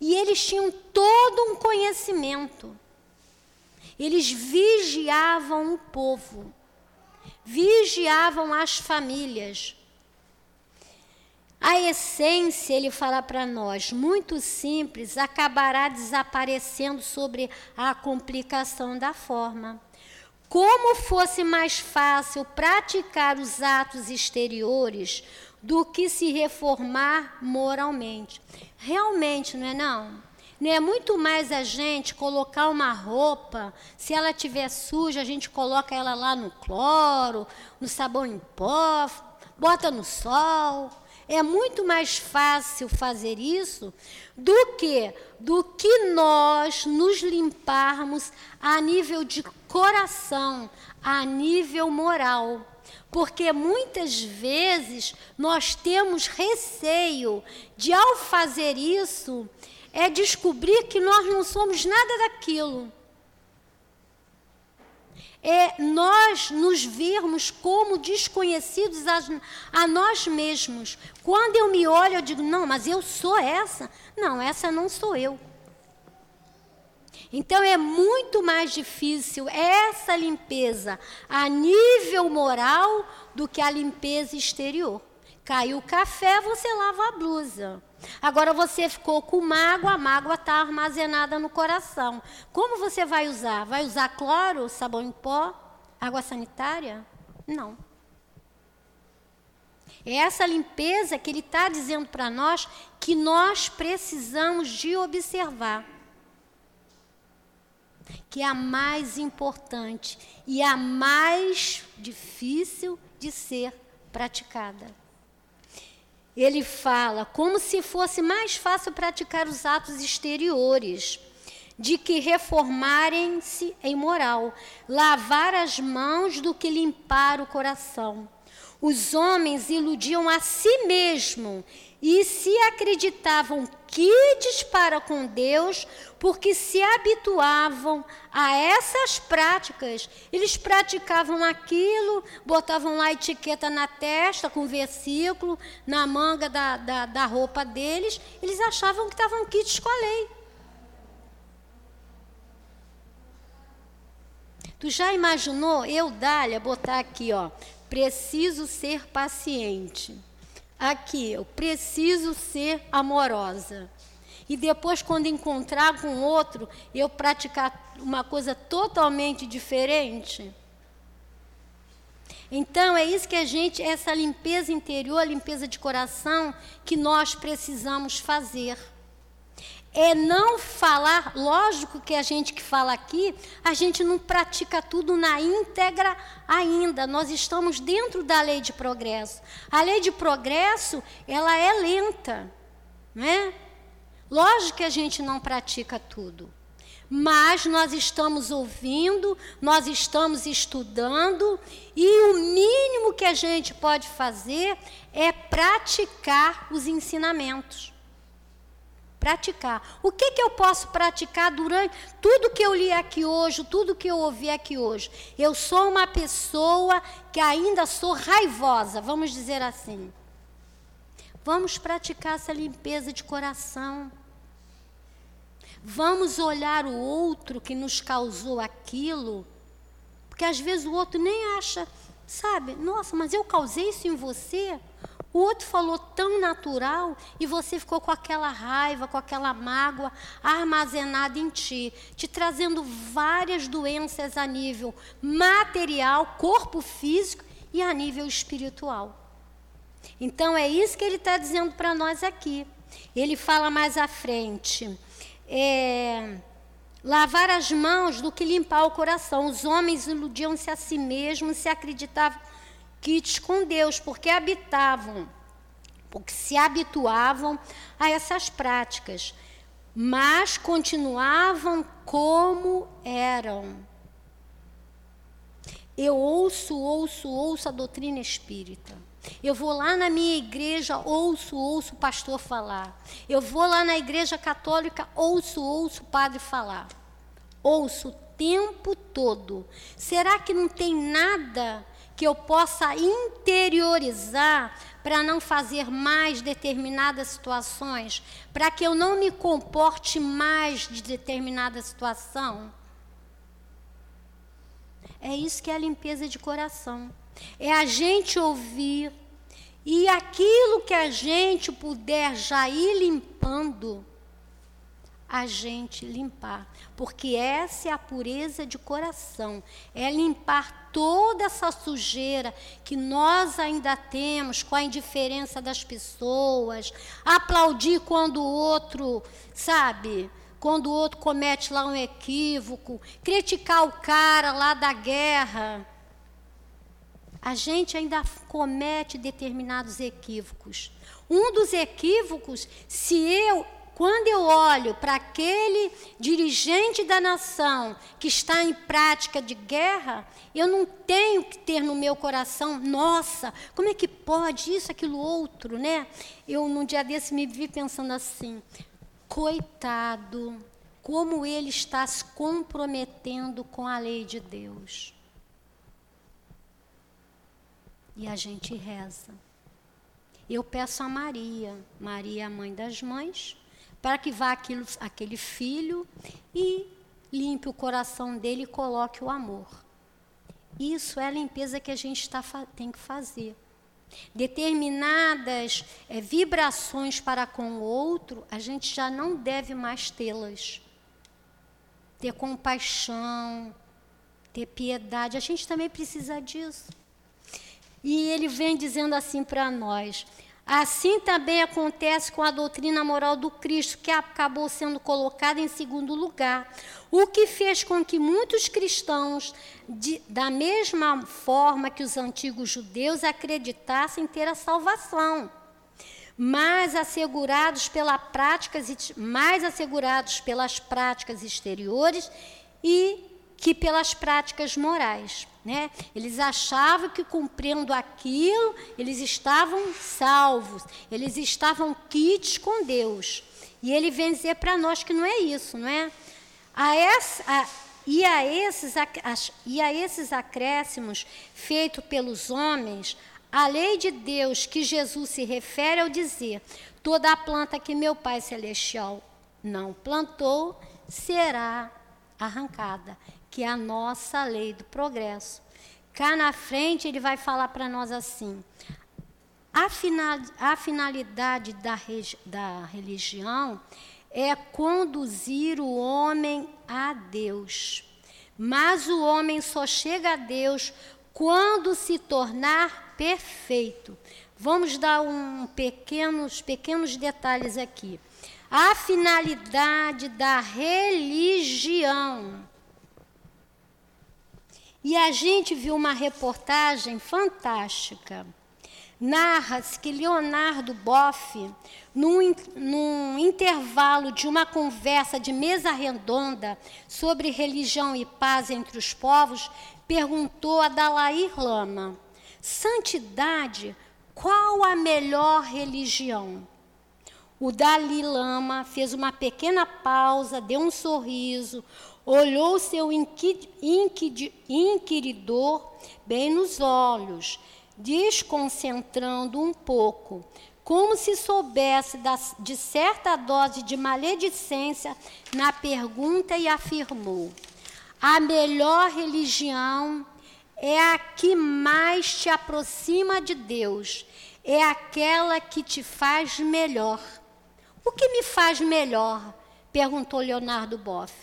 E eles tinham todo um conhecimento. Eles vigiavam o povo, vigiavam as famílias. A essência, ele fala para nós, muito simples, acabará desaparecendo sobre a complicação da forma. Como fosse mais fácil praticar os atos exteriores do que se reformar moralmente. Realmente, não é não? É muito mais a gente colocar uma roupa, se ela estiver suja, a gente coloca ela lá no cloro, no sabão em pó, bota no sol. É muito mais fácil fazer isso do que do que nós nos limparmos a nível de coração, a nível moral. Porque muitas vezes nós temos receio de, ao fazer isso, é descobrir que nós não somos nada daquilo. É nós nos vermos como desconhecidos a, a, nós mesmos. Quando eu me olho, eu digo: não, mas eu sou essa. Não, essa não sou eu. Então é muito mais difícil essa limpeza a nível moral do que a limpeza exterior. Caiu o café, você lava a blusa. Agora você ficou com mágoa, a mágoa está armazenada no coração. Como você vai usar? Vai usar cloro, sabão em pó, água sanitária? Não. É essa limpeza que ele está dizendo para nós que nós precisamos de observar. Que é a mais importante e a mais difícil de ser praticada ele fala como se fosse mais fácil praticar os atos exteriores de que reformarem-se em moral, lavar as mãos do que limpar o coração. Os homens iludiam a si mesmos e se acreditavam quites para com Deus, porque se habituavam a essas práticas. Eles praticavam aquilo, botavam lá a etiqueta na testa, com versículo, na manga da, da, da roupa deles. Eles achavam que estavam quites com a lei. Tu já imaginou eu, Dália, botar aqui, ó, preciso ser paciente. Aqui, eu preciso ser amorosa. E depois, quando encontrar com outro, eu praticar uma coisa totalmente diferente. Então, é isso que a gente, essa limpeza interior, limpeza de coração, que nós precisamos fazer é não falar, lógico que a gente que fala aqui, a gente não pratica tudo na íntegra ainda. Nós estamos dentro da lei de progresso. A lei de progresso, ela é lenta, né? Lógico que a gente não pratica tudo. Mas nós estamos ouvindo, nós estamos estudando, e o mínimo que a gente pode fazer é praticar os ensinamentos praticar. O que, que eu posso praticar durante tudo que eu li aqui hoje, tudo que eu ouvi aqui hoje? Eu sou uma pessoa que ainda sou raivosa, vamos dizer assim. Vamos praticar essa limpeza de coração. Vamos olhar o outro que nos causou aquilo, porque às vezes o outro nem acha, sabe? Nossa, mas eu causei isso em você? O outro falou tão natural e você ficou com aquela raiva, com aquela mágoa armazenada em ti, te trazendo várias doenças a nível material, corpo físico e a nível espiritual. Então é isso que ele está dizendo para nós aqui. Ele fala mais à frente. É, lavar as mãos do que limpar o coração. Os homens iludiam-se a si mesmos, se acreditavam quites com Deus, porque habitavam, porque se habituavam a essas práticas, mas continuavam como eram. Eu ouço, ouço, ouço a doutrina espírita. Eu vou lá na minha igreja, ouço, ouço o pastor falar. Eu vou lá na igreja católica, ouço, ouço o padre falar. Ouço o tempo todo. Será que não tem nada que eu possa interiorizar para não fazer mais determinadas situações, para que eu não me comporte mais de determinada situação. É isso que é a limpeza de coração. É a gente ouvir e aquilo que a gente puder já ir limpando, a gente limpar, porque essa é a pureza de coração, é limpar toda essa sujeira que nós ainda temos com a indiferença das pessoas, aplaudir quando o outro, sabe, quando o outro comete lá um equívoco, criticar o cara lá da guerra. A gente ainda comete determinados equívocos. Um dos equívocos, se eu quando eu olho para aquele dirigente da nação que está em prática de guerra, eu não tenho que ter no meu coração, nossa, como é que pode isso, aquilo, outro, né? Eu, num dia desse, me vi pensando assim: coitado, como ele está se comprometendo com a lei de Deus. E a gente reza. Eu peço a Maria, Maria, a mãe das mães, para que vá aquilo, aquele filho e limpe o coração dele e coloque o amor. Isso é a limpeza que a gente tá, tem que fazer. Determinadas é, vibrações para com o outro, a gente já não deve mais tê-las. Ter compaixão, ter piedade, a gente também precisa disso. E ele vem dizendo assim para nós: Assim também acontece com a doutrina moral do Cristo, que acabou sendo colocada em segundo lugar, o que fez com que muitos cristãos, de, da mesma forma que os antigos judeus, acreditassem ter a salvação, mais assegurados pela práticas, mais assegurados pelas práticas exteriores e que pelas práticas morais. Né? Eles achavam que cumprindo aquilo, eles estavam salvos, eles estavam quites com Deus. E ele vem dizer para nós que não é isso, não é? A essa, a, e, a esses, a, e a esses acréscimos feitos pelos homens, a lei de Deus que Jesus se refere ao dizer: toda a planta que meu Pai Celestial não plantou será arrancada que é a nossa lei do progresso. Cá na frente ele vai falar para nós assim: a, final, a finalidade da, da religião é conduzir o homem a Deus. Mas o homem só chega a Deus quando se tornar perfeito. Vamos dar um pequenos, pequenos detalhes aqui. A finalidade da religião e a gente viu uma reportagem fantástica. Narra-se que Leonardo Boff, num, num, intervalo de uma conversa de mesa redonda sobre religião e paz entre os povos, perguntou a Dalai Lama: Santidade, qual a melhor religião? O Dalai Lama fez uma pequena pausa, deu um sorriso, olhou seu inquiridor bem nos olhos, desconcentrando um pouco, como se soubesse de certa dose de maledicência na pergunta e afirmou: A melhor religião é a que mais te aproxima de Deus, é aquela que te faz melhor. O que me faz melhor? perguntou Leonardo Boff.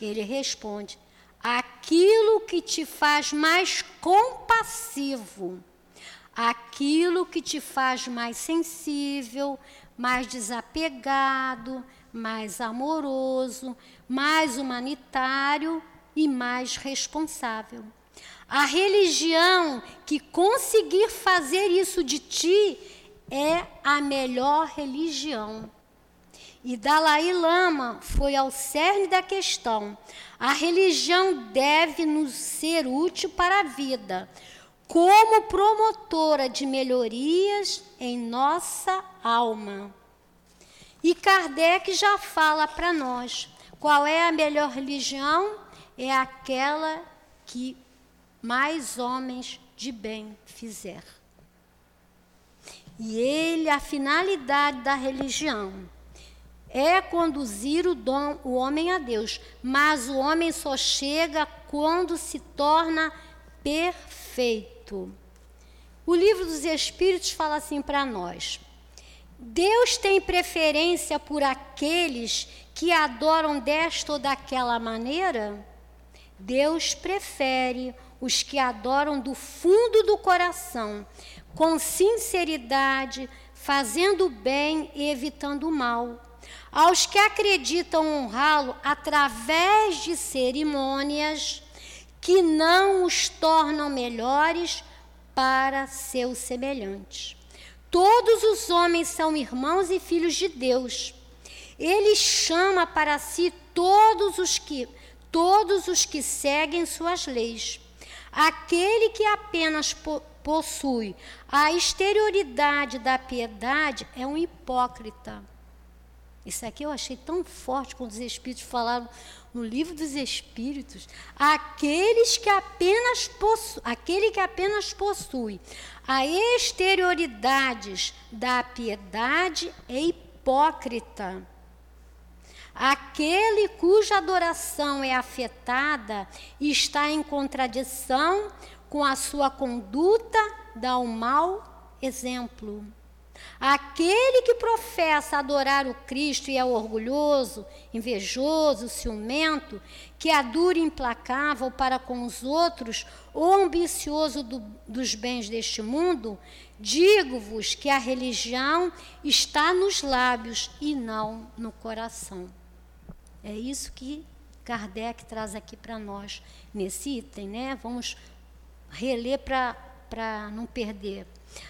Ele responde: aquilo que te faz mais compassivo, aquilo que te faz mais sensível, mais desapegado, mais amoroso, mais humanitário e mais responsável. A religião que conseguir fazer isso de ti é a melhor religião. E Dalai Lama foi ao cerne da questão. A religião deve nos ser útil para a vida, como promotora de melhorias em nossa alma. E Kardec já fala para nós qual é a melhor religião? É aquela que mais homens de bem fizer. E ele, a finalidade da religião é conduzir o, dom, o homem a Deus, mas o homem só chega quando se torna perfeito. O livro dos Espíritos fala assim para nós: Deus tem preferência por aqueles que adoram desta ou daquela maneira? Deus prefere os que adoram do fundo do coração, com sinceridade, fazendo o bem e evitando o mal. Aos que acreditam honrá-lo através de cerimônias que não os tornam melhores para seus semelhantes. Todos os homens são irmãos e filhos de Deus. Ele chama para si todos os que todos os que seguem suas leis. Aquele que apenas possui a exterioridade da piedade é um hipócrita. Isso aqui eu achei tão forte quando os Espíritos falaram no livro dos Espíritos. Aqueles que apenas possu aquele que apenas possui a exterioridades da piedade é hipócrita. Aquele cuja adoração é afetada está em contradição com a sua conduta dá um mau exemplo. Aquele que professa adorar o Cristo e é orgulhoso, invejoso, ciumento, que é duro e implacável para com os outros, ou ambicioso do, dos bens deste mundo, digo-vos que a religião está nos lábios e não no coração. É isso que Kardec traz aqui para nós nesse item, né? Vamos reler para não perder.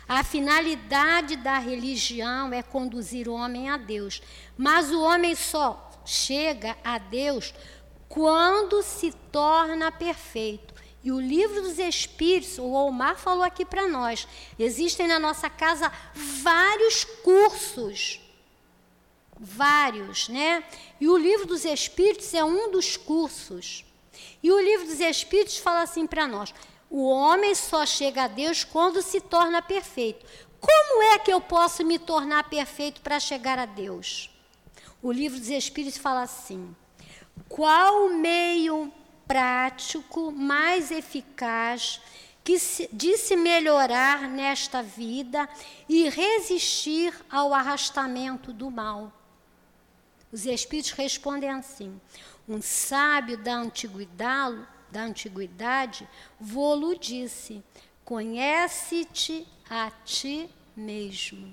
A finalidade da religião é conduzir o homem a Deus, mas o homem só chega a Deus quando se torna perfeito. E o livro dos Espíritos, o Omar falou aqui para nós, existem na nossa casa vários cursos. Vários, né? E o livro dos Espíritos é um dos cursos. E o livro dos Espíritos fala assim para nós: o homem só chega a Deus quando se torna perfeito. Como é que eu posso me tornar perfeito para chegar a Deus? O livro dos Espíritos fala assim: qual o meio prático mais eficaz se, de se melhorar nesta vida e resistir ao arrastamento do mal? Os Espíritos respondem assim: um sábio da antiguidade da antiguidade, vô-lo disse: Conhece-te a ti mesmo.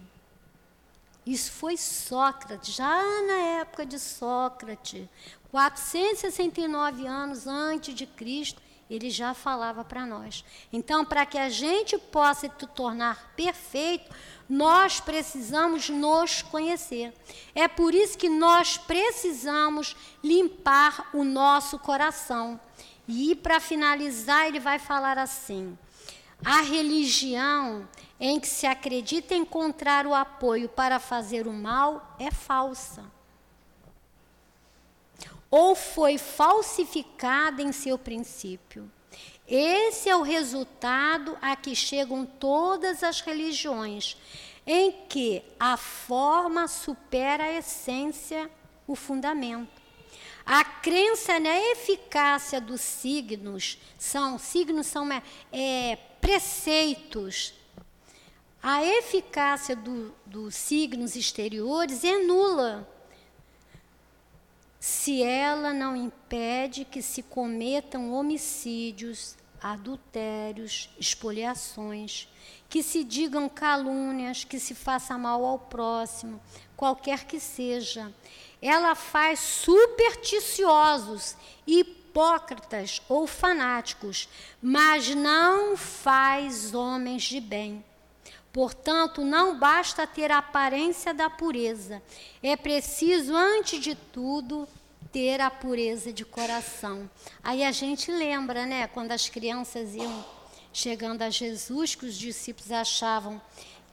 Isso foi Sócrates, já na época de Sócrates, 469 anos antes de Cristo, ele já falava para nós. Então, para que a gente possa se tornar perfeito, nós precisamos nos conhecer. É por isso que nós precisamos limpar o nosso coração. E para finalizar, ele vai falar assim: a religião em que se acredita encontrar o apoio para fazer o mal é falsa. Ou foi falsificada em seu princípio. Esse é o resultado a que chegam todas as religiões, em que a forma supera a essência, o fundamento. A crença na eficácia dos signos, são signos são é, preceitos. A eficácia do, dos signos exteriores é nula se ela não impede que se cometam homicídios, adultérios, espoliações, que se digam calúnias, que se faça mal ao próximo, qualquer que seja. Ela faz supersticiosos, hipócritas ou fanáticos, mas não faz homens de bem. Portanto, não basta ter a aparência da pureza, é preciso, antes de tudo, ter a pureza de coração. Aí a gente lembra, né, quando as crianças iam chegando a Jesus, que os discípulos achavam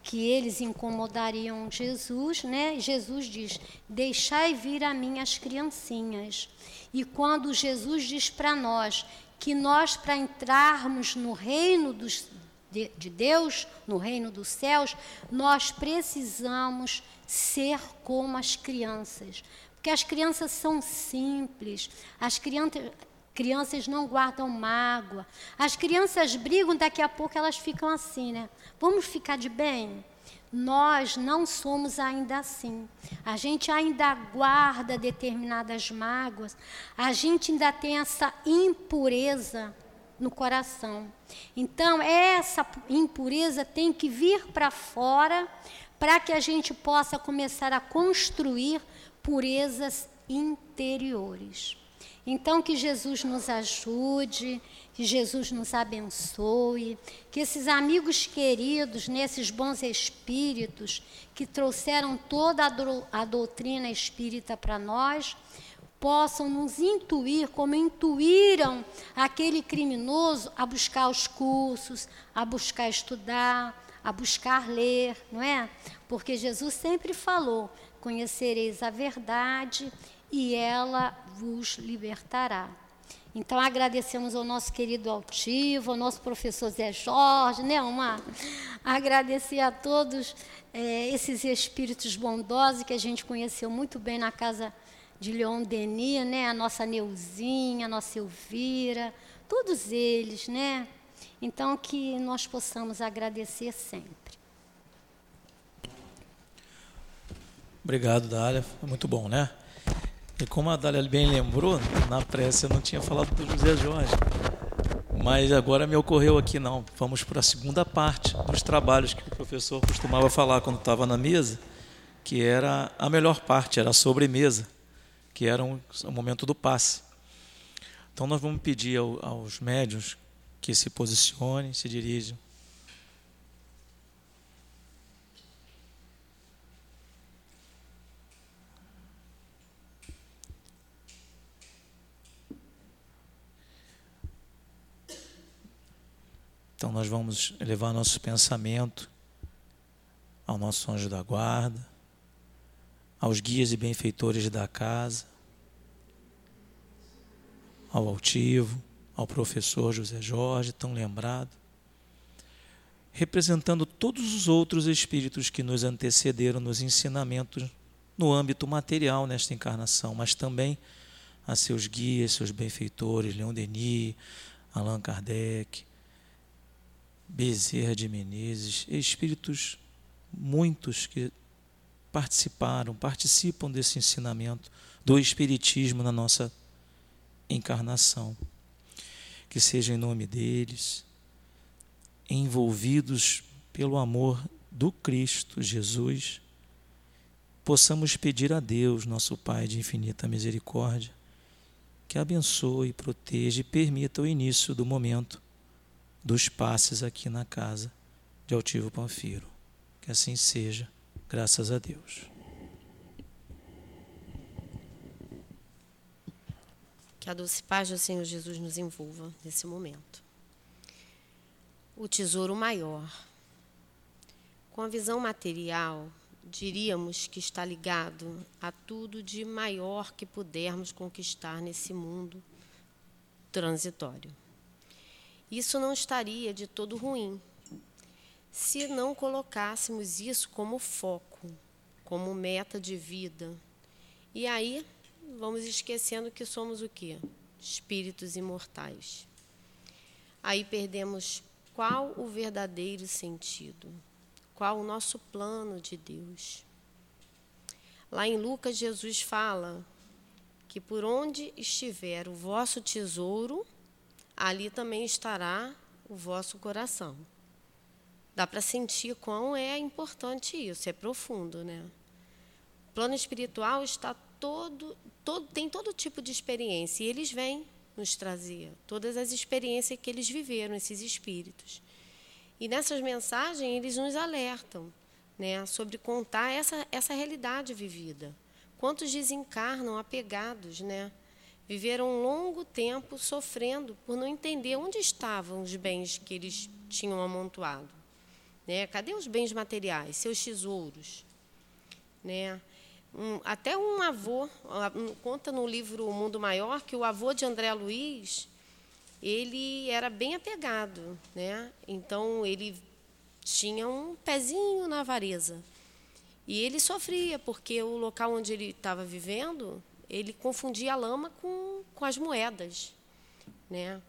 que eles incomodariam Jesus, né? Jesus diz: Deixai vir a mim as criancinhas. E quando Jesus diz para nós que nós, para entrarmos no reino dos, de, de Deus, no reino dos céus, nós precisamos ser como as crianças. Porque as crianças são simples, as crianças, crianças não guardam mágoa. As crianças brigam, daqui a pouco elas ficam assim, né? Vamos ficar de bem? Nós não somos ainda assim. A gente ainda guarda determinadas mágoas, a gente ainda tem essa impureza no coração. Então, essa impureza tem que vir para fora para que a gente possa começar a construir purezas interiores. Então, que Jesus nos ajude, que Jesus nos abençoe, que esses amigos queridos, nesses bons espíritos que trouxeram toda a, do, a doutrina espírita para nós, possam nos intuir como intuíram aquele criminoso a buscar os cursos, a buscar estudar, a buscar ler, não é? Porque Jesus sempre falou: conhecereis a verdade e ela vos libertará. Então agradecemos ao nosso querido Altivo, ao nosso professor Zé Jorge, né, uma agradecer a todos é, esses espíritos bondosos que a gente conheceu muito bem na casa de Leon Denis, né? A nossa Neuzinha, a nossa Elvira, todos eles, né? Então que nós possamos agradecer sempre. Obrigado, Dália. Muito bom, né? E como a Dália bem lembrou, na prece eu não tinha falado do José Jorge. Mas agora me ocorreu aqui, não. Vamos para a segunda parte dos trabalhos que o professor costumava falar quando estava na mesa, que era a melhor parte, era a sobremesa que era um, o momento do passe. Então nós vamos pedir ao, aos médios que se posicionem, se dirijam. Então nós vamos elevar nosso pensamento ao nosso anjo da guarda, aos guias e benfeitores da casa, ao altivo, ao professor José Jorge, tão lembrado, representando todos os outros espíritos que nos antecederam nos ensinamentos no âmbito material nesta encarnação, mas também a seus guias, seus benfeitores, Leon Denis, Allan Kardec, Bezerra de Menezes, espíritos muitos que participaram, participam desse ensinamento do Espiritismo na nossa encarnação. Que seja em nome deles, envolvidos pelo amor do Cristo Jesus, possamos pedir a Deus, nosso Pai de infinita misericórdia, que abençoe, proteja e permita o início do momento dos passes aqui na casa de Altivo Panfiro. Que assim seja Graças a Deus. Que a doce paz do Senhor Jesus nos envolva nesse momento. O tesouro maior. Com a visão material, diríamos que está ligado a tudo de maior que pudermos conquistar nesse mundo transitório. Isso não estaria de todo ruim, se não colocássemos isso como foco, como meta de vida. E aí vamos esquecendo que somos o quê? Espíritos imortais. Aí perdemos qual o verdadeiro sentido, qual o nosso plano de Deus. Lá em Lucas, Jesus fala que por onde estiver o vosso tesouro, ali também estará o vosso coração. Dá para sentir quão é importante isso, é profundo, né? O plano espiritual está todo, todo tem todo tipo de experiência e eles vêm nos trazer todas as experiências que eles viveram, esses espíritos. E nessas mensagens eles nos alertam, né, sobre contar essa essa realidade vivida. Quantos desencarnam apegados, né? Viveram um longo tempo sofrendo por não entender onde estavam os bens que eles tinham amontoado. Né? Cadê os bens materiais, seus tesouros? Né? Um, até um avô, conta no livro O Mundo Maior, que o avô de André Luiz, ele era bem apegado. Né? Então, ele tinha um pezinho na avareza. E ele sofria, porque o local onde ele estava vivendo, ele confundia a lama com, com as moedas. Né?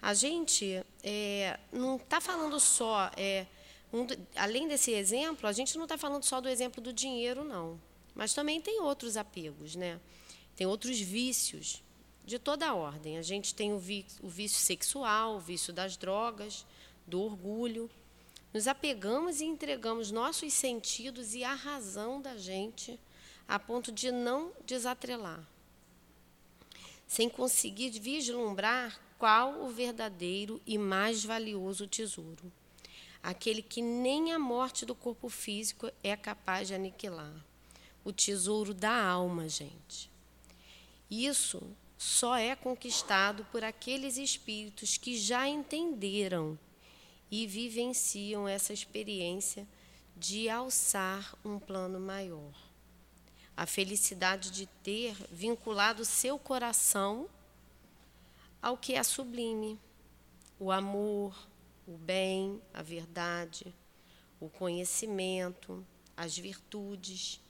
A gente é, não está falando só. É, um, além desse exemplo, a gente não está falando só do exemplo do dinheiro, não. Mas também tem outros apegos, né? Tem outros vícios de toda a ordem. A gente tem o, o vício sexual, o vício das drogas, do orgulho. Nos apegamos e entregamos nossos sentidos e a razão da gente a ponto de não desatrelar, sem conseguir vislumbrar qual o verdadeiro e mais valioso tesouro, aquele que nem a morte do corpo físico é capaz de aniquilar, o tesouro da alma, gente. Isso só é conquistado por aqueles espíritos que já entenderam e vivenciam essa experiência de alçar um plano maior. A felicidade de ter vinculado seu coração ao que é sublime, o amor, o bem, a verdade, o conhecimento, as virtudes.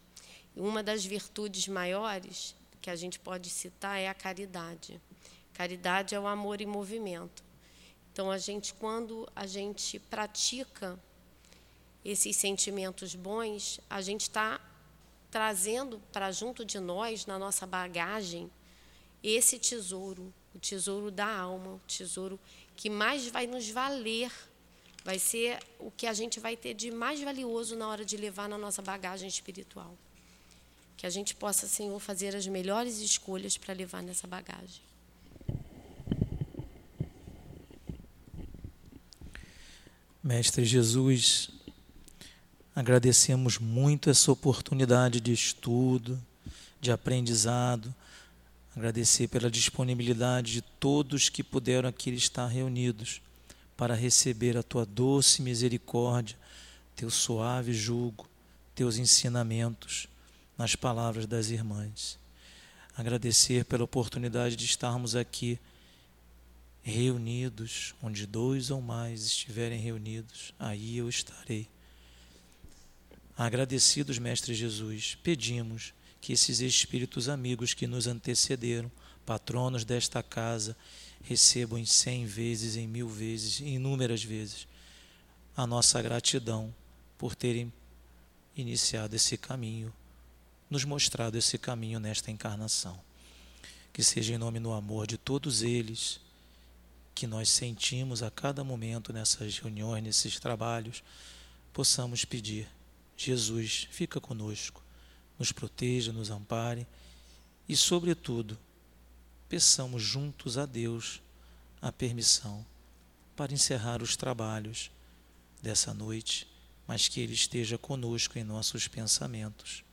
E uma das virtudes maiores que a gente pode citar é a caridade. Caridade é o amor em movimento. Então, a gente, quando a gente pratica esses sentimentos bons, a gente está trazendo para junto de nós, na nossa bagagem, esse tesouro, o tesouro da alma, o tesouro que mais vai nos valer, vai ser o que a gente vai ter de mais valioso na hora de levar na nossa bagagem espiritual. Que a gente possa, Senhor, fazer as melhores escolhas para levar nessa bagagem. Mestre Jesus, agradecemos muito essa oportunidade de estudo, de aprendizado, agradecer pela disponibilidade de todos que puderam aqui estar reunidos para receber a tua doce misericórdia, teu suave jugo, teus ensinamentos nas palavras das irmãs. Agradecer pela oportunidade de estarmos aqui reunidos, onde dois ou mais estiverem reunidos, aí eu estarei. Agradecidos, Mestre Jesus, pedimos que esses espíritos amigos que nos antecederam, patronos desta casa, recebam em cem vezes, em mil vezes, em inúmeras vezes, a nossa gratidão por terem iniciado esse caminho, nos mostrado esse caminho nesta encarnação. Que seja em nome no amor de todos eles que nós sentimos a cada momento nessas reuniões, nesses trabalhos, possamos pedir: Jesus, fica conosco, nos proteja, nos ampare e, sobretudo, peçamos juntos a Deus a permissão para encerrar os trabalhos dessa noite, mas que Ele esteja conosco em nossos pensamentos,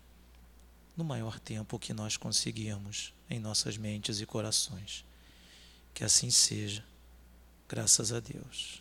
no maior tempo que nós conseguirmos em nossas mentes e corações. Que assim seja Graças a Deus.